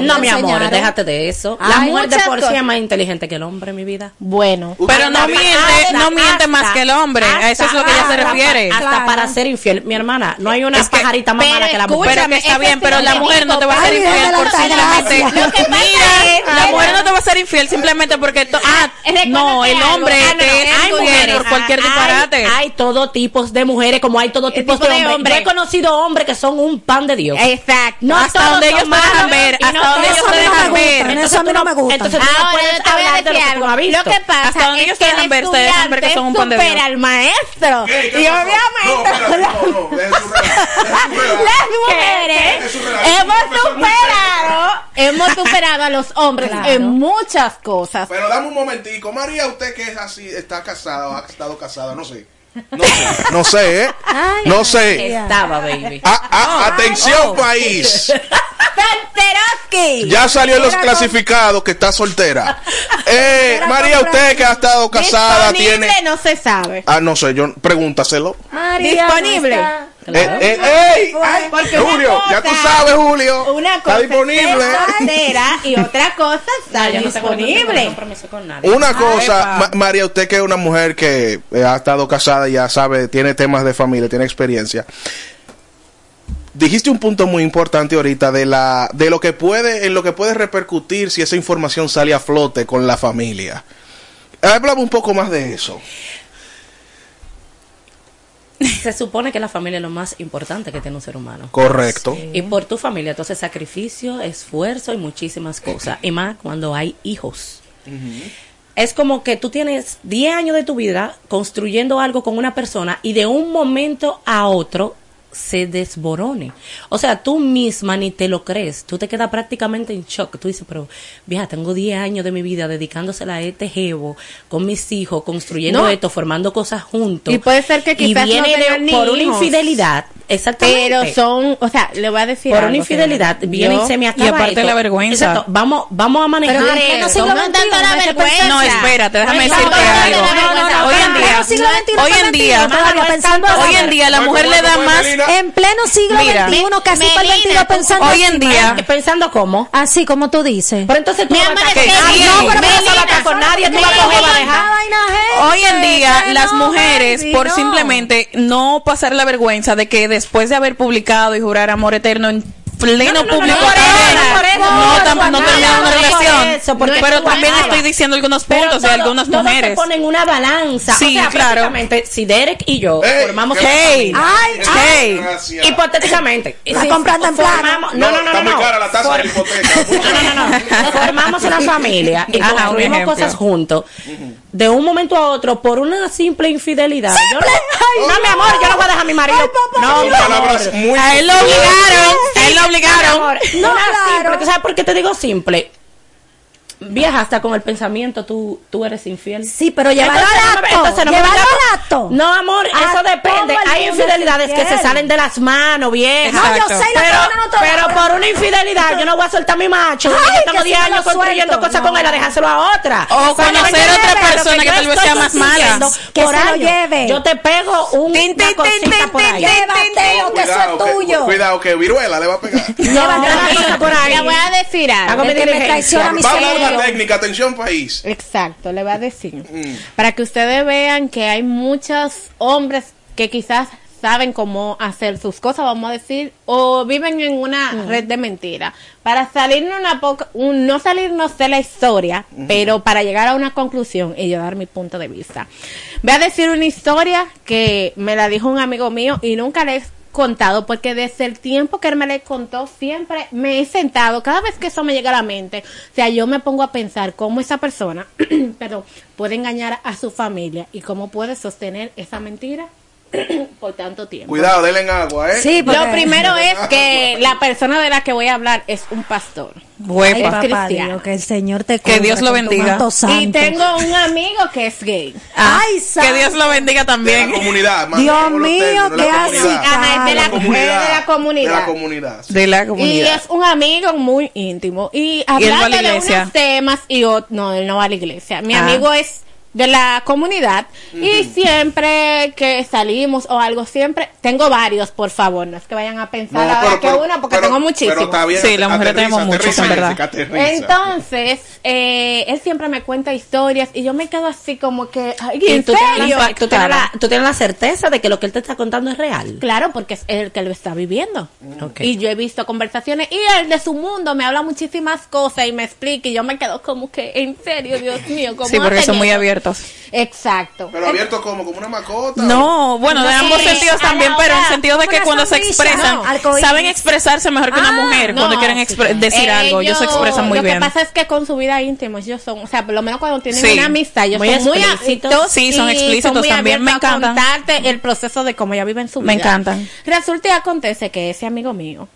No, mi amor, déjate de eso. La mujer de por sí es más inteligente que el hombre, mi vida. Bueno, Pero no miente, hasta- no miente más que el hombre. A eso es lo que ella se refiere. Hasta Claro. para ser infiel. Mi hermana, no hay una Es que- pajarita más mala que la mujer. Pero que está ese bien, pero la mujer no te va a ser infiel por simplemente. Mira, la mujer no te va a ser infiel simplemente porque. To- Ah, recuérdate no, el algo. hombre Ah, no, es hay mujeres, por cualquier Hay- disparate. Hay, todo tipos de mujeres, como hay todo tipos tipo de, de hombres. hombre. Yo he conocido hombres que son un pan de Dios. Exacto. No hasta donde ellos te dejan ver, hasta no donde ellos te dejan ver. Entonces eso a mí no me gusta. Entonces tú no Ahora puedes yo te voy a hablar de lo decir que. Lo que pasa Hasta donde es ellos te dejan ver, te dejan ver que son un pan de Dios. al maestro. [laughs] ¿Qué? ¿Qué Y obviamente las mujeres hemos superado, hemos [laughs] superado a los hombres Claro. en muchas cosas. Pero dame un momentico, María, usted que es así, está casada o ha estado casada, no sé. No sé, no sé, ¿eh? Ay, No sé. Estaba, baby. Ah, ah, atención, país. Santeroski. Ya salió en los clasificados que está soltera. Eh, María, usted que ha estado casada, Disponible tiene. no se sabe. Ah, no sé, yo pregúntaselo. María, Disponible. ¿no está? Eh, eh, ey, ay, Porque una Julio, ya tú cosa- sabes, Julio. Una Está cosa disponible. es soltera y otra cosa está [laughs] no disponible. con nadie. Una cosa. Ma- María, usted que es una mujer que eh, ha estado casada, ya sabe, tiene temas de familia, tiene experiencia. Dijiste un punto muy importante ahorita de la de lo que puede en lo que puede repercutir si esa información sale a flote con la familia. Háblame un poco más de eso. [laughs] Se supone que la familia es lo más importante que tiene un ser humano. Correcto. Y por tu familia, entonces sacrificio, esfuerzo y muchísimas cosas. Y más cuando hay hijos. Es como que tú tienes 10 años de tu vida construyendo algo con una persona y de un momento a otro se desborone. O sea, tú misma ni te lo crees. Tú te quedas prácticamente en shock. Tú dices, pero vieja, tengo 10 años de mi vida dedicándosela a este jevo, con mis hijos, construyendo No. esto, formando cosas juntos. Y puede ser que Y quizás no viene de- ni por una infidelidad. Exactamente. Pero son, o sea, le voy a decir por algo, una infidelidad señora. viene Yo- y se me acaba y aparte esto. la vergüenza. Exacto, vamos vamos a manejar Pero eso. siglo no XXI, tanto la vergüenza. No, espérate, déjame No, decirte no, no, algo. no, no, no, no, Hoy en no, día, no, hoy en día, hoy en día la mujer le da más. En pleno siglo Mira, XXI, casi para el Melina, 22 pensando hoy en día- ¿eh? pensando cómo. Así como tú dices. Pero entonces tú no vas a no, pero no vas a con nadie, tú vas a coger. Hoy en día, las mujeres, por simplemente no pasar la vergüenza de que después de haber publicado y jurar amor eterno en pleno No, no, no, público, no, no, no, no terminan una no relación. pero también estoy diciendo algunos puntos de algunas todo mujeres. se pone en una balanza. Sí, o sea, claro. prácticamente, si Derek y yo formamos ¿qué una Hey, hey. Hipotéticamente, en plano. no, no, no, no, [laughs] no, no, no, no. Formamos una familia y construimos cosas juntos. De un momento a otro, por una simple infidelidad. Yo no, no, mi amor, yo no voy a dejar a mi marido. No, Son mi amor. palabras muy A él lo obligaron, a él lo Mi obligaron. No, claro. simple. ¿tú ¿Sabes por qué te digo simple? Vieja, hasta con el pensamiento tú, tú eres infiel. Sí, pero llevarlo Entonces, al no entonces no amor, A eso depende. Hay infidelidades es que se salen de las manos, vieja. No, yo sé, la pero, no pero por una infidelidad yo no voy a soltar a mi macho. Ay, yo tengo si 10 no años construyendo cosas con él a dejárselo a otra. O conocer que otra persona que tal vez sea más mala. Que por se lo lleve. Yo te pego un, Tin, tin, una cosita tin, tin, por ahí. tin, Llévatelo, que eso Cuidado, es que, tuyo. cuidado, que viruela le va a pegar. [laughs] Llévate una cosa por ahí. Le voy a decir algo. Hago mi El que me traiciona a mi técnica, atención país. Exacto, le voy a decir. Para que ustedes vean que hay muchos hombres que quizás saben cómo hacer sus cosas, vamos a decir, o viven en una red de mentiras. Para salirnos una poca, un- no salirnos de la historia, pero para llegar a una conclusión y yo dar mi punto de vista. Voy a decir una historia que me la dijo un amigo mío y nunca le he contado, porque desde el tiempo que él me le contó, siempre me he sentado, cada vez que eso me llega a la mente, o sea, yo me pongo a pensar cómo esa persona, [clears throat] perdón, puede engañar a su familia y cómo puede sostener esa mentira por tanto tiempo. Cuidado, denle en agua, ¿eh? Sí, lo primero [laughs] es que la persona de la que voy a hablar es un pastor. Ay, es papá cristiano. Dios, que el Señor te Que Dios lo bendiga. Y santo. tengo un amigo que es gay. Ay, que Dios lo bendiga también. De la comunidad, más Dios mío, qué comunidad. Ajá, es de la, comunidad. de la comunidad. De la comunidad. De la Y es un amigo muy íntimo. Y él va a la hablando de iglesia? unos temas y ot- no, él no va a la iglesia. Mi Ah. amigo es de la comunidad y siempre que salimos o algo, siempre tengo varios, por favor, no es que vayan a pensar No, ahora pero- que pero- uno porque pero- tengo muchísimos. pero está bien, Sí, las mujeres tenemos muchos, en verdad. Aterriza. Entonces, eh, él siempre me cuenta historias y yo me quedo así como que, ay, ¿en tú tienes, serio? la, tú, tienes la, tú tienes la certeza de que lo que él te está contando es real. Claro, porque es el que lo está viviendo. Ok. Y yo he visto conversaciones y él de su mundo me habla muchísimas cosas y me explica y yo me quedo como que, en serio, Dios mío, ¿cómo Sí, porque son muy eso? Abiertos. Exacto. Pero abierto como, como una mascota. No, bueno, de ambos sentidos también, pero en hora, sentido de que cuando se expresan, no, saben expresarse mejor que una Ah, mujer cuando quieren decir algo. Ellos se expresan muy lo bien. que pasa es que con su vida íntima ellos son, o sea, por lo menos cuando tienen Sí. una amistad, ellos Muy son muy explícitos. Sí, son explícitos muy también, me abiertos a encantan. contarte el proceso de cómo ella vive en su Me vida. encantan. Resulta y acontece que ese amigo mío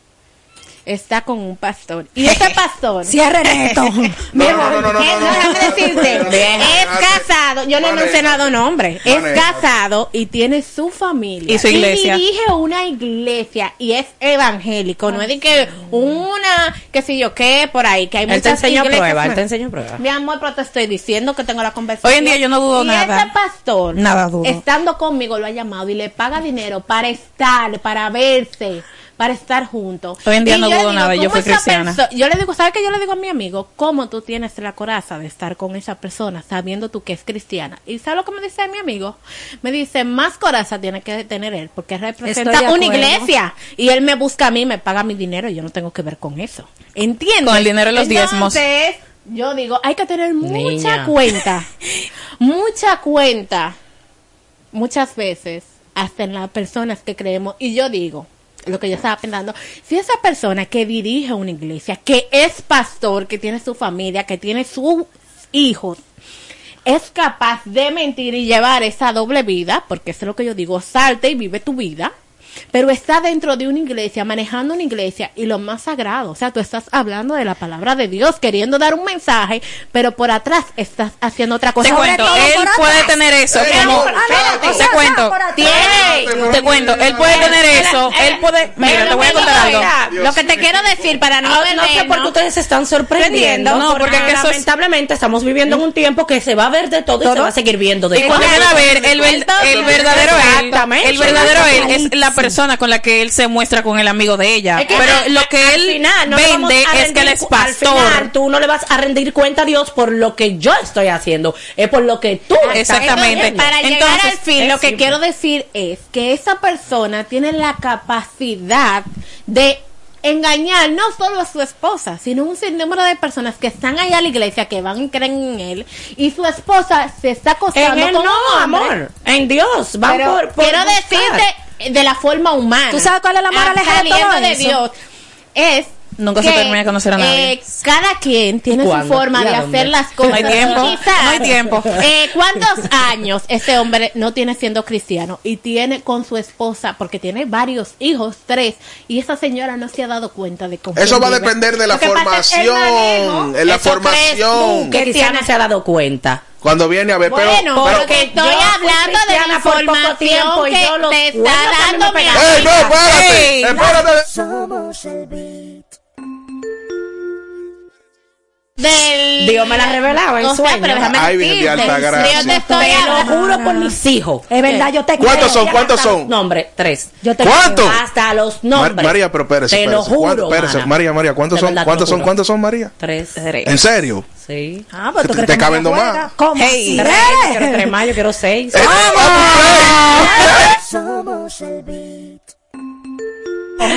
está con un pastor. Y ese [laughs] pastor. Cierre neto. Mi [laughs] No, amor, no, no, no, ¿qué? no, no. déjame decirte, [laughs] es casado, yo no he mencionado nombre, es casado y tiene su familia. Y su iglesia. dirige una iglesia y es evangélico, no es de que una, que si yo qué, por ahí, que hay Él te muchas enseñó iglesias. prueba, él te enseñó prueba. Mi amor, pero te estoy diciendo que tengo la conversación. Hoy en día yo no dudo y nada. ese pastor, Nada dudo. estando conmigo, lo ha llamado y le paga dinero para estar, para verse, para estar juntos. Hoy en día Y no dudo nada, yo ¿cómo fui cristiana. Yo le digo, ¿sabes qué yo le digo a mi amigo? ¿Cómo tú tienes la coraza de estar con esa persona sabiendo tú que es cristiana? ¿Y sabes lo que me dice mi amigo? Me dice, más coraza tiene que tener él porque representa una iglesia y él me busca a mí, me paga mi dinero y yo no tengo que ver con eso. ¿Entiendes? Con el dinero de los diezmos. Entonces, yo digo, hay que tener mucha Niña. cuenta, [laughs] mucha cuenta, muchas veces, hasta en las personas que creemos. Y yo digo, lo que yo estaba pensando, si esa persona que dirige una iglesia, que es pastor, que tiene su familia, que tiene sus hijos, es capaz de mentir y llevar esa doble vida, porque eso es lo que yo digo, salte y vive tu vida, pero está dentro de una iglesia, manejando una iglesia y lo más sagrado, o sea, tú estás hablando de la palabra de Dios, queriendo dar un mensaje, pero por atrás estás haciendo otra cosa. Te cuento, todo él puede tener eso como te cuento, Tiene- te cuento, él puede tener eso, él puede, mira, te voy a contar algo. Lo que te quiero decir para no No, no sé por qué ustedes se están sorprendiendo. No, porque lamentablemente estamos viviendo en un tiempo que se va a ver de todo, y se va a seguir viendo de Y cuando todo. viene a ver, el, ver- el verdadero él, el verdadero él es la persona con la que él se muestra con el amigo de ella. Es que Pero al- lo que él final no vende a es que él es cu- Al pastor. final, tú no le vas a rendir cuenta a Dios por lo que yo estoy haciendo, es por lo que tú estás Exactamente. haciendo. Para llegar Entonces, al fin, lo que simple. quiero decir es que esa persona tiene la capacidad de engañar no solo a su esposa, sino un sinnúmero de personas que están allá a la iglesia, que van y creen en él, y su esposa se está acostando En él con no, un hombre. amor. En Dios. Van Pero por, por quiero buscar. decirte de la forma humana. ¿Tú sabes cuál es la moraleja de todo de eso? Dios. Es Nunca se que, termina de conocer a nadie. eh, cada quien tiene su forma ¿Y a de dónde? hacer las cosas. No hay tiempo, quizás, no hay tiempo. eh, ¿Cuántos años este hombre no tiene siendo cristiano y tiene con su esposa, porque tiene varios hijos, tres, y esa señora no se ha dado cuenta de cómo. Eso va a depender de la formación. manejo. En la formación. que Cristiana se ha dado cuenta. Cuando viene a ver, pero- Bueno, pero, porque estoy hablando de la y que yo te está dando mi pegaron. ¡Ey, no, espérate! ¡Espérate! Somos el del Dios me la revelaba en o sea, sueño. pero déjame Ay, de alta gracia. yo te estoy Te lo juro por mis hijos. Es verdad, yo te ¿Cuántos creo. son? ¿Cuántos son? Nombres, tres. Yo te ¿Cuántos? Hasta los Mar- nombres. María, pero espérese. Te lo espérese. ¿Cuánto- juro. María, María, ¿cuántos son? ¿Cuántos son? ¿Cuántos son, María? Tres. ¿En serio? Sí. Ah, pues tú Te- crees caben dos más. ¿Cómo Hey, tres. ¡Eh! Yo quiero tres más, yo quiero seis. Eh, eh, Somos el.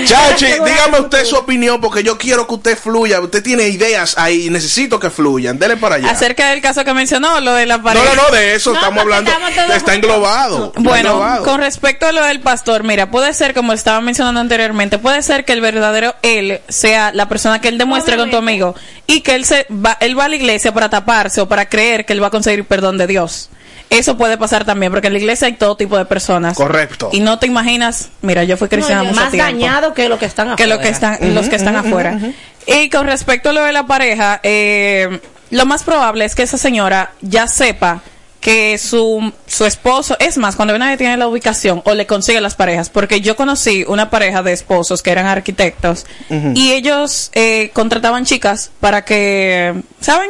Chachi, dígame usted su opinión porque yo quiero que usted fluya. Usted tiene ideas ahí y necesito que fluyan. Dele para allá. Acerca del caso que mencionó, lo de la No, pareja. no, no, de eso estamos hablando. Está englobado. está Bueno, englobado. con respecto a lo del pastor, mira, puede ser, como estaba mencionando anteriormente, puede ser que el verdadero él sea la persona que él demuestre con tu amigo y que él se va, él va a la iglesia para taparse o para creer que él va a conseguir perdón de Dios. Eso puede pasar también, porque en la iglesia hay todo tipo de personas. Correcto. Y no te imaginas, mira, yo fui cristiana No, mucho más tiempo. dañado que lo que están que afuera. lo que están, los que están afuera. Y con respecto a lo de la pareja, eh, lo más probable es que esa señora ya sepa que su, su esposo, es más, cuando nadie tiene la ubicación o le consigue las parejas, porque yo conocí una pareja de esposos que eran arquitectos y ellos eh, contrataban chicas para que, ¿saben?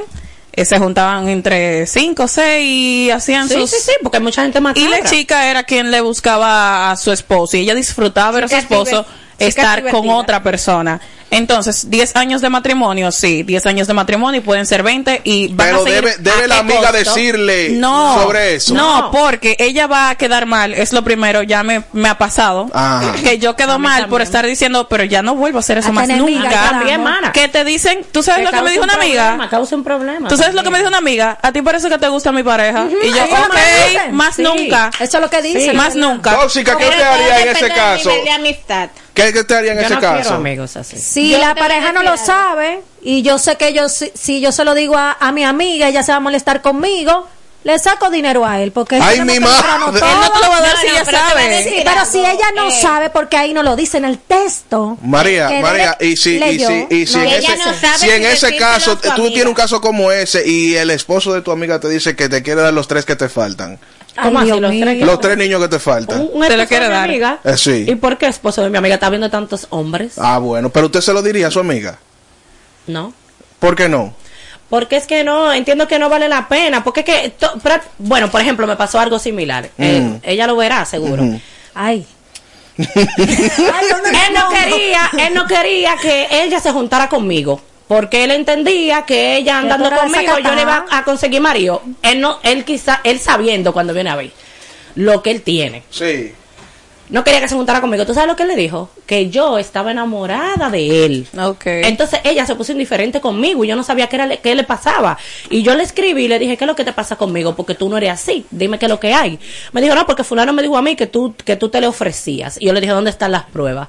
Eh, se juntaban entre cinco o seis y hacían Sí, sus... sí, sí, porque hay mucha gente más Y la chica era quien le buscaba a su esposo y ella disfrutaba ver a su esposo estar con otra persona. Entonces, 10 años de matrimonio, sí, 10 años de matrimonio y pueden ser 20 y van Pero a seguir- debe- debe ¿A la amiga costo? decirle no, sobre eso. No, porque ella va a quedar mal, es lo primero, ya me, me ha pasado. Ajá. Que yo quedo mal por estar diciendo, pero ya no vuelvo a hacer eso A más amiga, nunca. Que te dicen, ¿tú sabes lo que me dijo un una amiga? problema, Causa un problema. ¿Tú sabes lo que me dijo una amiga? A ti parece que te gusta mi pareja. y yo, ok, más Sí. nunca. Eso es lo que dicen. Más nunca. Tóxica, ¿qué te haría en ese caso? de amistad. ¿Qué, qué te haría en Yo ese no quiero caso? amigos así. Si Yo la pareja no lo sabe y yo sé que yo si, si yo se lo digo a, a mi amiga, ella se va a molestar conmigo, le saco dinero a él porque Ay, mi madre. todo. [laughs] Él no te lo va a dar No, si no, ella pero sabe. Sí, pero algo. si ella no Eh, sabe porque ahí no lo dice en el texto. María, María, y si, y si, y si no, en ese, si en ese caso tú amiga. tienes un caso como ese y el esposo de tu amiga te dice que te quiere dar los tres que te faltan, ¿Cómo Ay, así? Dios Los tres, los tres niños que te faltan. un, un Te lo quiere dar. amiga. Eh, sí. ¿Y por qué esposo de mi amiga está viendo tantos hombres? Ah, bueno, pero usted se lo diría a su amiga. No. ¿Por qué no? Porque es que no, entiendo que no vale la pena. Porque es que, to- bueno, por ejemplo, me pasó algo similar. Eh, Mm. ella lo verá, seguro. Ujú. Ay. [laughs] él no quería, él no quería que ella se juntara conmigo. Porque él entendía que ella andando conmigo yo le iba a conseguir marido. Él no, él quizá, él sabiendo cuando viene a ver lo que él tiene. Sí. No quería que se juntara conmigo. ¿Tú sabes lo que él le dijo? Que yo estaba enamorada de él. Ok. Entonces ella se puso indiferente conmigo y yo no sabía qué, era, qué le pasaba. Y yo le escribí y le dije, ¿qué es lo que te pasa conmigo? Porque tú no eres así. Dime qué es lo que hay. Me dijo, no, porque fulano me dijo a mí que tú, que tú te le ofrecías. Y yo le dije, ¿dónde están las pruebas?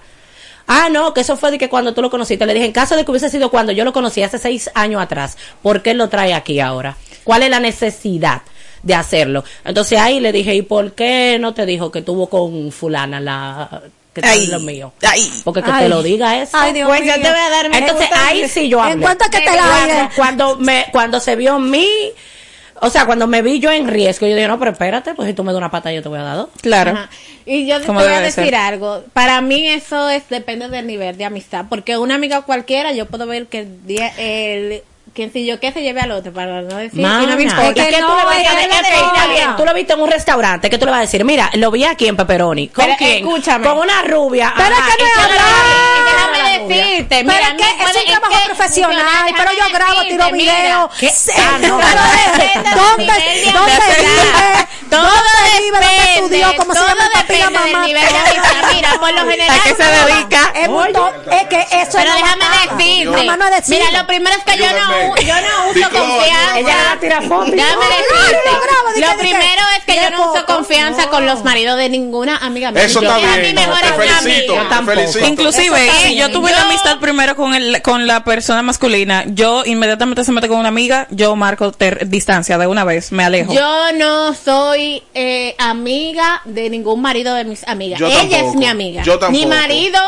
Ah, no, que eso fue de que cuando tú lo conociste. Le dije, en caso de que hubiese sido cuando yo lo conocí hace seis años atrás, ¿por qué lo trae aquí ahora? ¿Cuál es la necesidad de hacerlo? Entonces ahí le dije, ¿y por qué no te dijo que tuvo con fulana la que está Ay, en lo mío? ay. Porque que Ay. te lo diga eso. Ay, Dios Pues mío. yo te voy a dar mi Entonces ahí sí yo hablé. En cuanto a que te la cuando, cuando me cuando se vio mi o sea, cuando me vi yo en riesgo, yo dije, no, pero espérate, pues si tú me das una pata, yo te voy a dar dos. Claro. Ajá. Y yo te voy a decir ser. algo. Para mí eso es depende del nivel de amistad. Porque una amiga cualquiera, yo puedo ver que el, día- el quien si yo qué se lleve al otro, para no decir Mana, y no me es importa. que que tú no, le vas a que decir, diga. bien, tú lo viste en un restaurante, ¿qué tú le vas a decir? Mira, lo vi aquí en Pepperoni. ¿Con Pero, quién? escúchame. Con una rubia. Pero es ajá, que no. Déjame decirte, Pero mira, es que es un trabajo que profesional, pero yo grabo, tiro decirte, mira, video. ¿Qué? Sí, Ah, ¿Dónde, dónde? Todo ¿Dónde vive? ¿Dónde depende, estudió? ¿Cómo se llama el papi y la depende del mamá? Mira, por lo general. ¿A qué se dedica? Es, que eso Pero déjame decirte. Mira, lo primero es que yo no. Yo no uso confianza. Ella Lo primero es que yo no uso confianza con los maridos de ninguna amiga mía. Eso Yo está bien. felicito, amiga. te tampoco. felicito. Inclusive, yo tuve la amistad primero con el, con la persona masculina, yo inmediatamente se mete con una amiga, yo marco ter- distancia de una vez, me alejo. Yo no soy eh, amiga de ningún marido de mis amigas. Yo Ella tampoco. es mi amiga. Yo tampoco. Mi marido,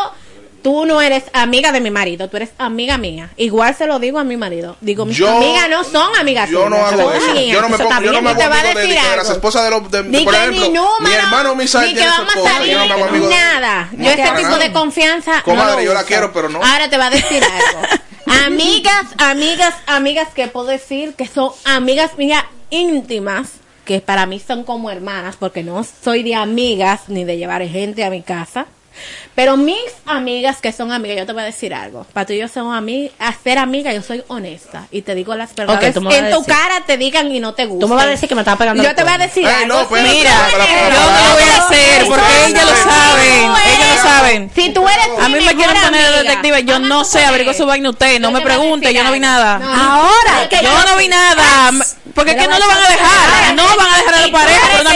tú no eres amiga de mi marido, tú eres amiga mía. Igual se lo digo a mi marido. Digo, mis Yo- amigas no son amigas Yo no hago eso. mías. Yo no me pongo, yo no me hago a amigo de, de que las esposas de los, de, Ni por ejemplo, ni número, mi hermano Misael ni que vamos a esposa, salir, yo no me hago de nada. No, Yo para tipo nada. de confianza Comadre, no yo la quiero, pero no. Ahora te va a decir algo. [laughs] amigas, amigas, amigas que puedo decir que son amigas mías íntimas, que para mí son como hermanas, porque no soy de amigas ni de llevar gente a mi casa. Pero mis amigas que son amigas, yo te voy a decir algo. Para tú y yo somos amigas, a ser amiga, yo soy honesta. Y te digo las verdades. vas en tu cara te digan y no te gusta. Tú me vas a decir que me estaba pegando Yo te voy a decir algo. no, Mira, yo no lo voy a hacer porque ellos lo saben. Tú Ellos lo saben. Si tú eres A mí me quieren poner de detective. Yo no sé, averigua su vaina usted. No me pregunte, yo no vi nada. Ahora, Yo no vi nada. Porque es que no lo van a dejar. No van a dejar a la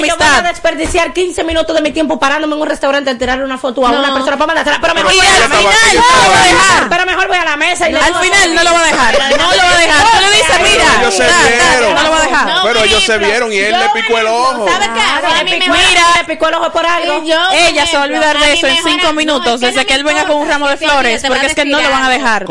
Yo voy a desperdiciar 15 minutos de mi tiempo parándome en un restaurante a tirarle una foto a No. una persona para mandársela. Pero mejor voy a la final mesa. no lo va a dejar. Pero mejor voy a la mesa y le Al final no lo va a dejar. No lo va a dejar. Tú le dices, mira, Ellos se ta, ta, vieron. no lo va a dejar. Pero ellos se vieron y él le picó el ojo. ¿Sabes qué? Mira, le picó el ojo por algo. Ella se va a olvidar de eso en mejor cinco am- minutos, no, es desde que él venga con un ramo de flores, voy porque es que no lo van a dejar.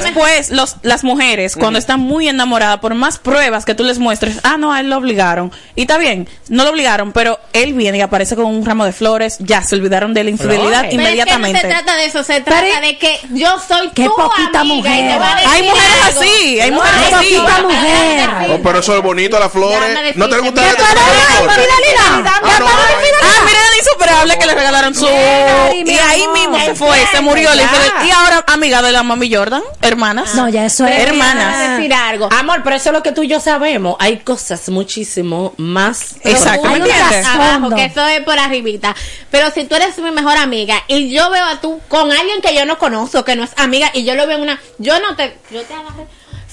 Después, los, las mujeres, cuando están muy enamoradas, por más pruebas que tú les muestres, ah, no, a él lo obligaron. Y está bien, no lo obligaron, pero él viene y aparece con un ramo de flores, ya se olvidaron de la infidelidad Pero inmediatamente. Es que no se trata de eso, se trata de que yo soy Qué tu poquita amiga y te mujer. voy a decir Hay mujeres algo. así, hay No, mujeres hay así. poquita mujer. Oh, pero eso es bonito, las flores. ¿No te gusta ¿Qué que te. Ah, no, Ah, mira la insuperable que le regalaron su. Y ahí mismo se fue, se murió. Y ahora, amiga de la mami Jordan, hermanas. No, ya eso es. Hermanas. Decir algo. Amor, pero eso es lo que tú y yo sabemos. Hay cosas muchísimo más. Exacto, ¿me Hay un entiendes? abajo, que eso es por arribita. Pero si tú eres mi mejor amiga y yo veo a tú con alguien que yo no conozco, que no es amiga, y yo lo veo en una. Yo no te. Yo te agarré.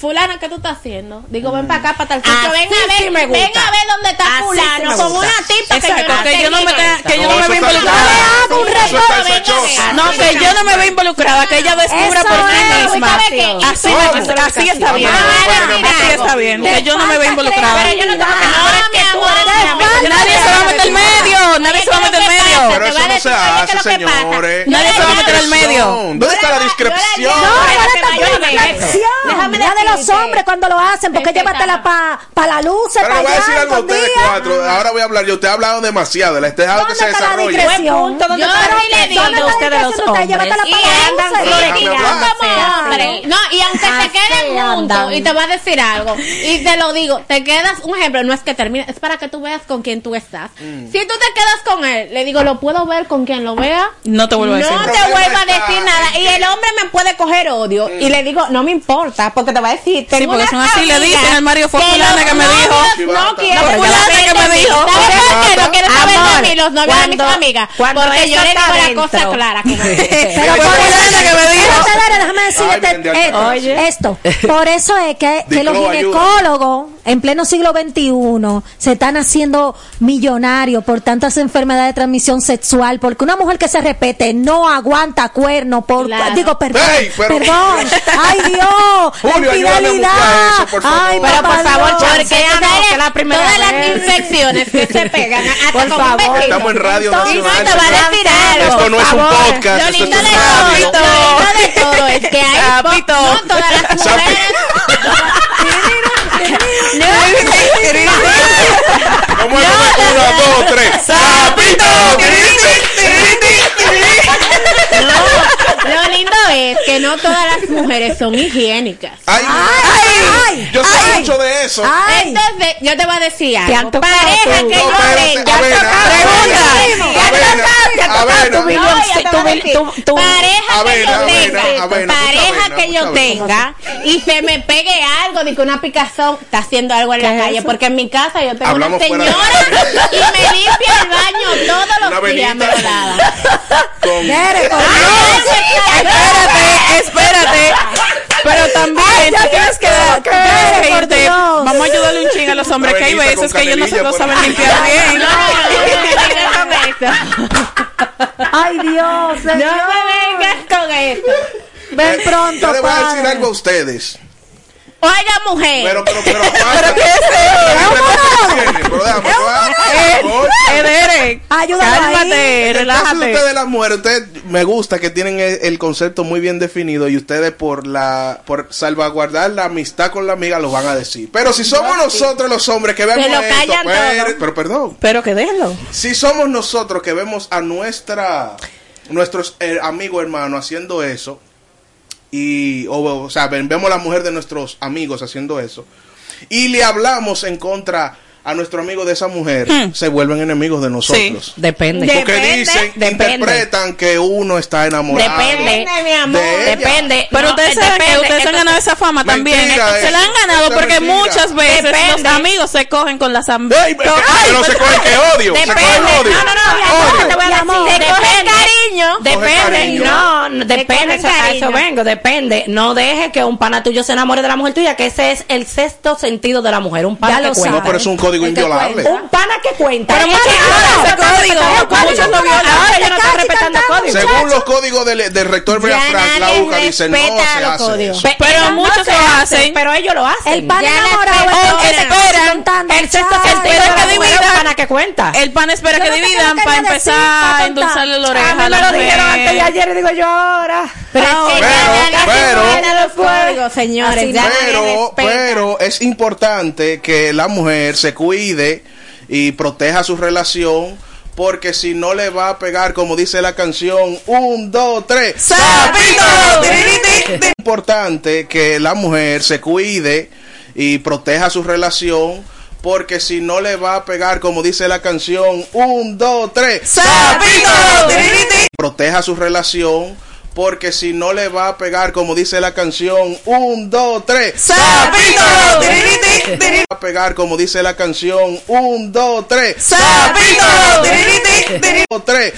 Fulana, ¿qué tú estás haciendo? Digo, ven para acá, para tal sitio. Ven a ver, sí me ven gusta. a ver dónde está Así sí fulano. me con una tipa Exacto, que yo no, que yo no me que yo no me está involucrada. No, que yo no me veo involucrada, que ella descubra Eso por sí misma. Así, así está bien. Vamos a decir Así está bien, que yo no me veo involucrada. Pero yo no tengo que no, mi amor, Te Nadie se va a meter en medio, nadie se va a meter en medio. Pero eso no se hace, señores. Nadie se va a meter en medio. ¿Dónde está la discreción? No, ahora está distracción. Déjame de los hombres cuando lo hacen, porque llévatela para pa la luz, Pero para le voy a decir algo a ustedes cuatro. Ahora voy a hablar yo. Usted ha hablado demasiado. Le estoy dejando que se ¿Dónde está la desarrolle. discreción? ¿dónde Yo está la le discreción digo de a ustedes los Usted hombres? llévatela para la luz. No, y aunque te queden juntos, y te voy a decir algo, y te lo digo, te quedas, un ejemplo, no es que termine, es para que tú veas con quién tú estás. Mm. Si tú te quedas con él, le digo, lo puedo ver con quien lo vea. No te vuelvo a decir. No te vuelvo a decir nada. Y el hombre me puede coger odio. Y le digo, no me importa, porque te va a decir. Sí, tengo porque unas son así, le dicen al marido, fue que fulana los que me dijo. No fulana saber que me dijo. ¿Sabes por qué no quieren saber de mí los novios de mis amigas? Porque yo eso le digo está la cosa clara. Pero que me dijo. déjame decirte esto. Por eso es que, los ginecólogos en pleno siglo XXI se están haciendo millonarios por tantas enfermedades de transmisión sexual, porque una mujer que se repete no aguanta cuerno por Claro. digo perdón, Ey, pero- perdón, [laughs] ay Dios, Julio, la infidelidad, eso, por favor. ay Pero, por papá favor, Dios. chance, Porque no, todas, que la primera todas las vez. infecciones que se pegan, hasta Por con un favor. Estamos en Radio Entonces, Nacional. no te. Esto no es un Por favor. podcast. Lo Esto lindo, es de todo, lo lindo de todo es que hay no todas las mujeres [laughs] ¿Cómo es? Uno, dos, tres. ¡Sapito! no, lo lindo es que no todas las mujeres son higiénicas. Ay, ay, yo sé ay. mucho de eso. Ay. entonces yo te voy a decir Te han algo. tocado pareja tú. que No, No, ya te pareja que yo tenga, pareja que yo tenga y se me pegue algo de que una picazón está haciendo algo en la ¿Qué es calle, porque en mi casa yo tengo una señora [laughs] y me limpia el baño todos los días, me lo lava. Espérate, espérate. Pero también tú tienes que. Dios. Vamos a ayudarle un ching a los hombres que hay veces que ellos no se lo saben limpiar bien. No, no. [laughs] Ay Dios, No me vengas con eso. Ven pronto, Yo le voy a decir algo a ustedes. Oiga, mujer. Pero, pero, pero, [laughs] aguanta. ¿Pero qué es eso? Cálmate, En el caso de relájate. ustedes las mujeres, ustedes me gusta que tienen el, el concepto muy bien definido y ustedes por la por salvaguardar la amistad con la amiga lo van a decir. Pero si somos nosotros los hombres que vemos lo esto, callan pero, todo. pero perdón, Pero que déjenlo. si somos nosotros que vemos a nuestra nuestros eh, amigos hermanos haciendo eso y o, o sea, ven- vemos a la mujer de nuestros amigos haciendo eso y le hablamos en contra a nuestro amigo de esa mujer, se vuelven enemigos de nosotros. Depende. Porque Depende, dicen, depende. interpretan que uno está enamorado. Depende, mi amor. de ella. Depende. Pero No, ustedes saben que depende. ustedes se han ganado esa fama también. Se la han ganado porque mentira. muchas veces Depende. los amigos se cogen con las amigas. pero se cogen que odio, se Depende. cogen odio. No, no, no. mi Odio. amor, te voy a Mi amor, decir. te cogen Depende. Cariño. Depende. cariño. No, no, depende. eso- A eso cariño. vengo. Depende. No deje que un pana tuyo se enamore de la mujer tuya, que ese es el sexto sentido de la mujer. Un pana Ya que lo cuenta. No, pero es un código El que inviolable. Un pana que cuenta. Pero muchos ahora ese código, muchos lo código. violan. Ahora ya no respetando cantamos. código. Según los códigos del, del rector Brea Frank, la UCA dice no se hace códigos. Pero no muchos se lo hace, hacen. Pero ellos lo hacen. El pan Ya enamorado esperan. contando, El sexto sentido de Espera la que mujer un pana que cuenta. El pan espera que no dividan para empezar a endulzarle la oreja A la lo dijeron antes de mujer. ayer y digo yo ahora. Pero, Pero, pero- señores. Pero es importante que la mujer se cuide y proteja su relación. Porque si no le va a pegar, como dice la canción, un, dos, tres. Es importante que la mujer se cuide y proteja su relación. Porque si no le va a pegar, como dice la canción, un, dos, tres. Proteja su relación. Porque si no le va a pegar, como dice la canción, un, dos, tres. Va a pegar, como dice la canción, un, dos, tres. Dos, tres.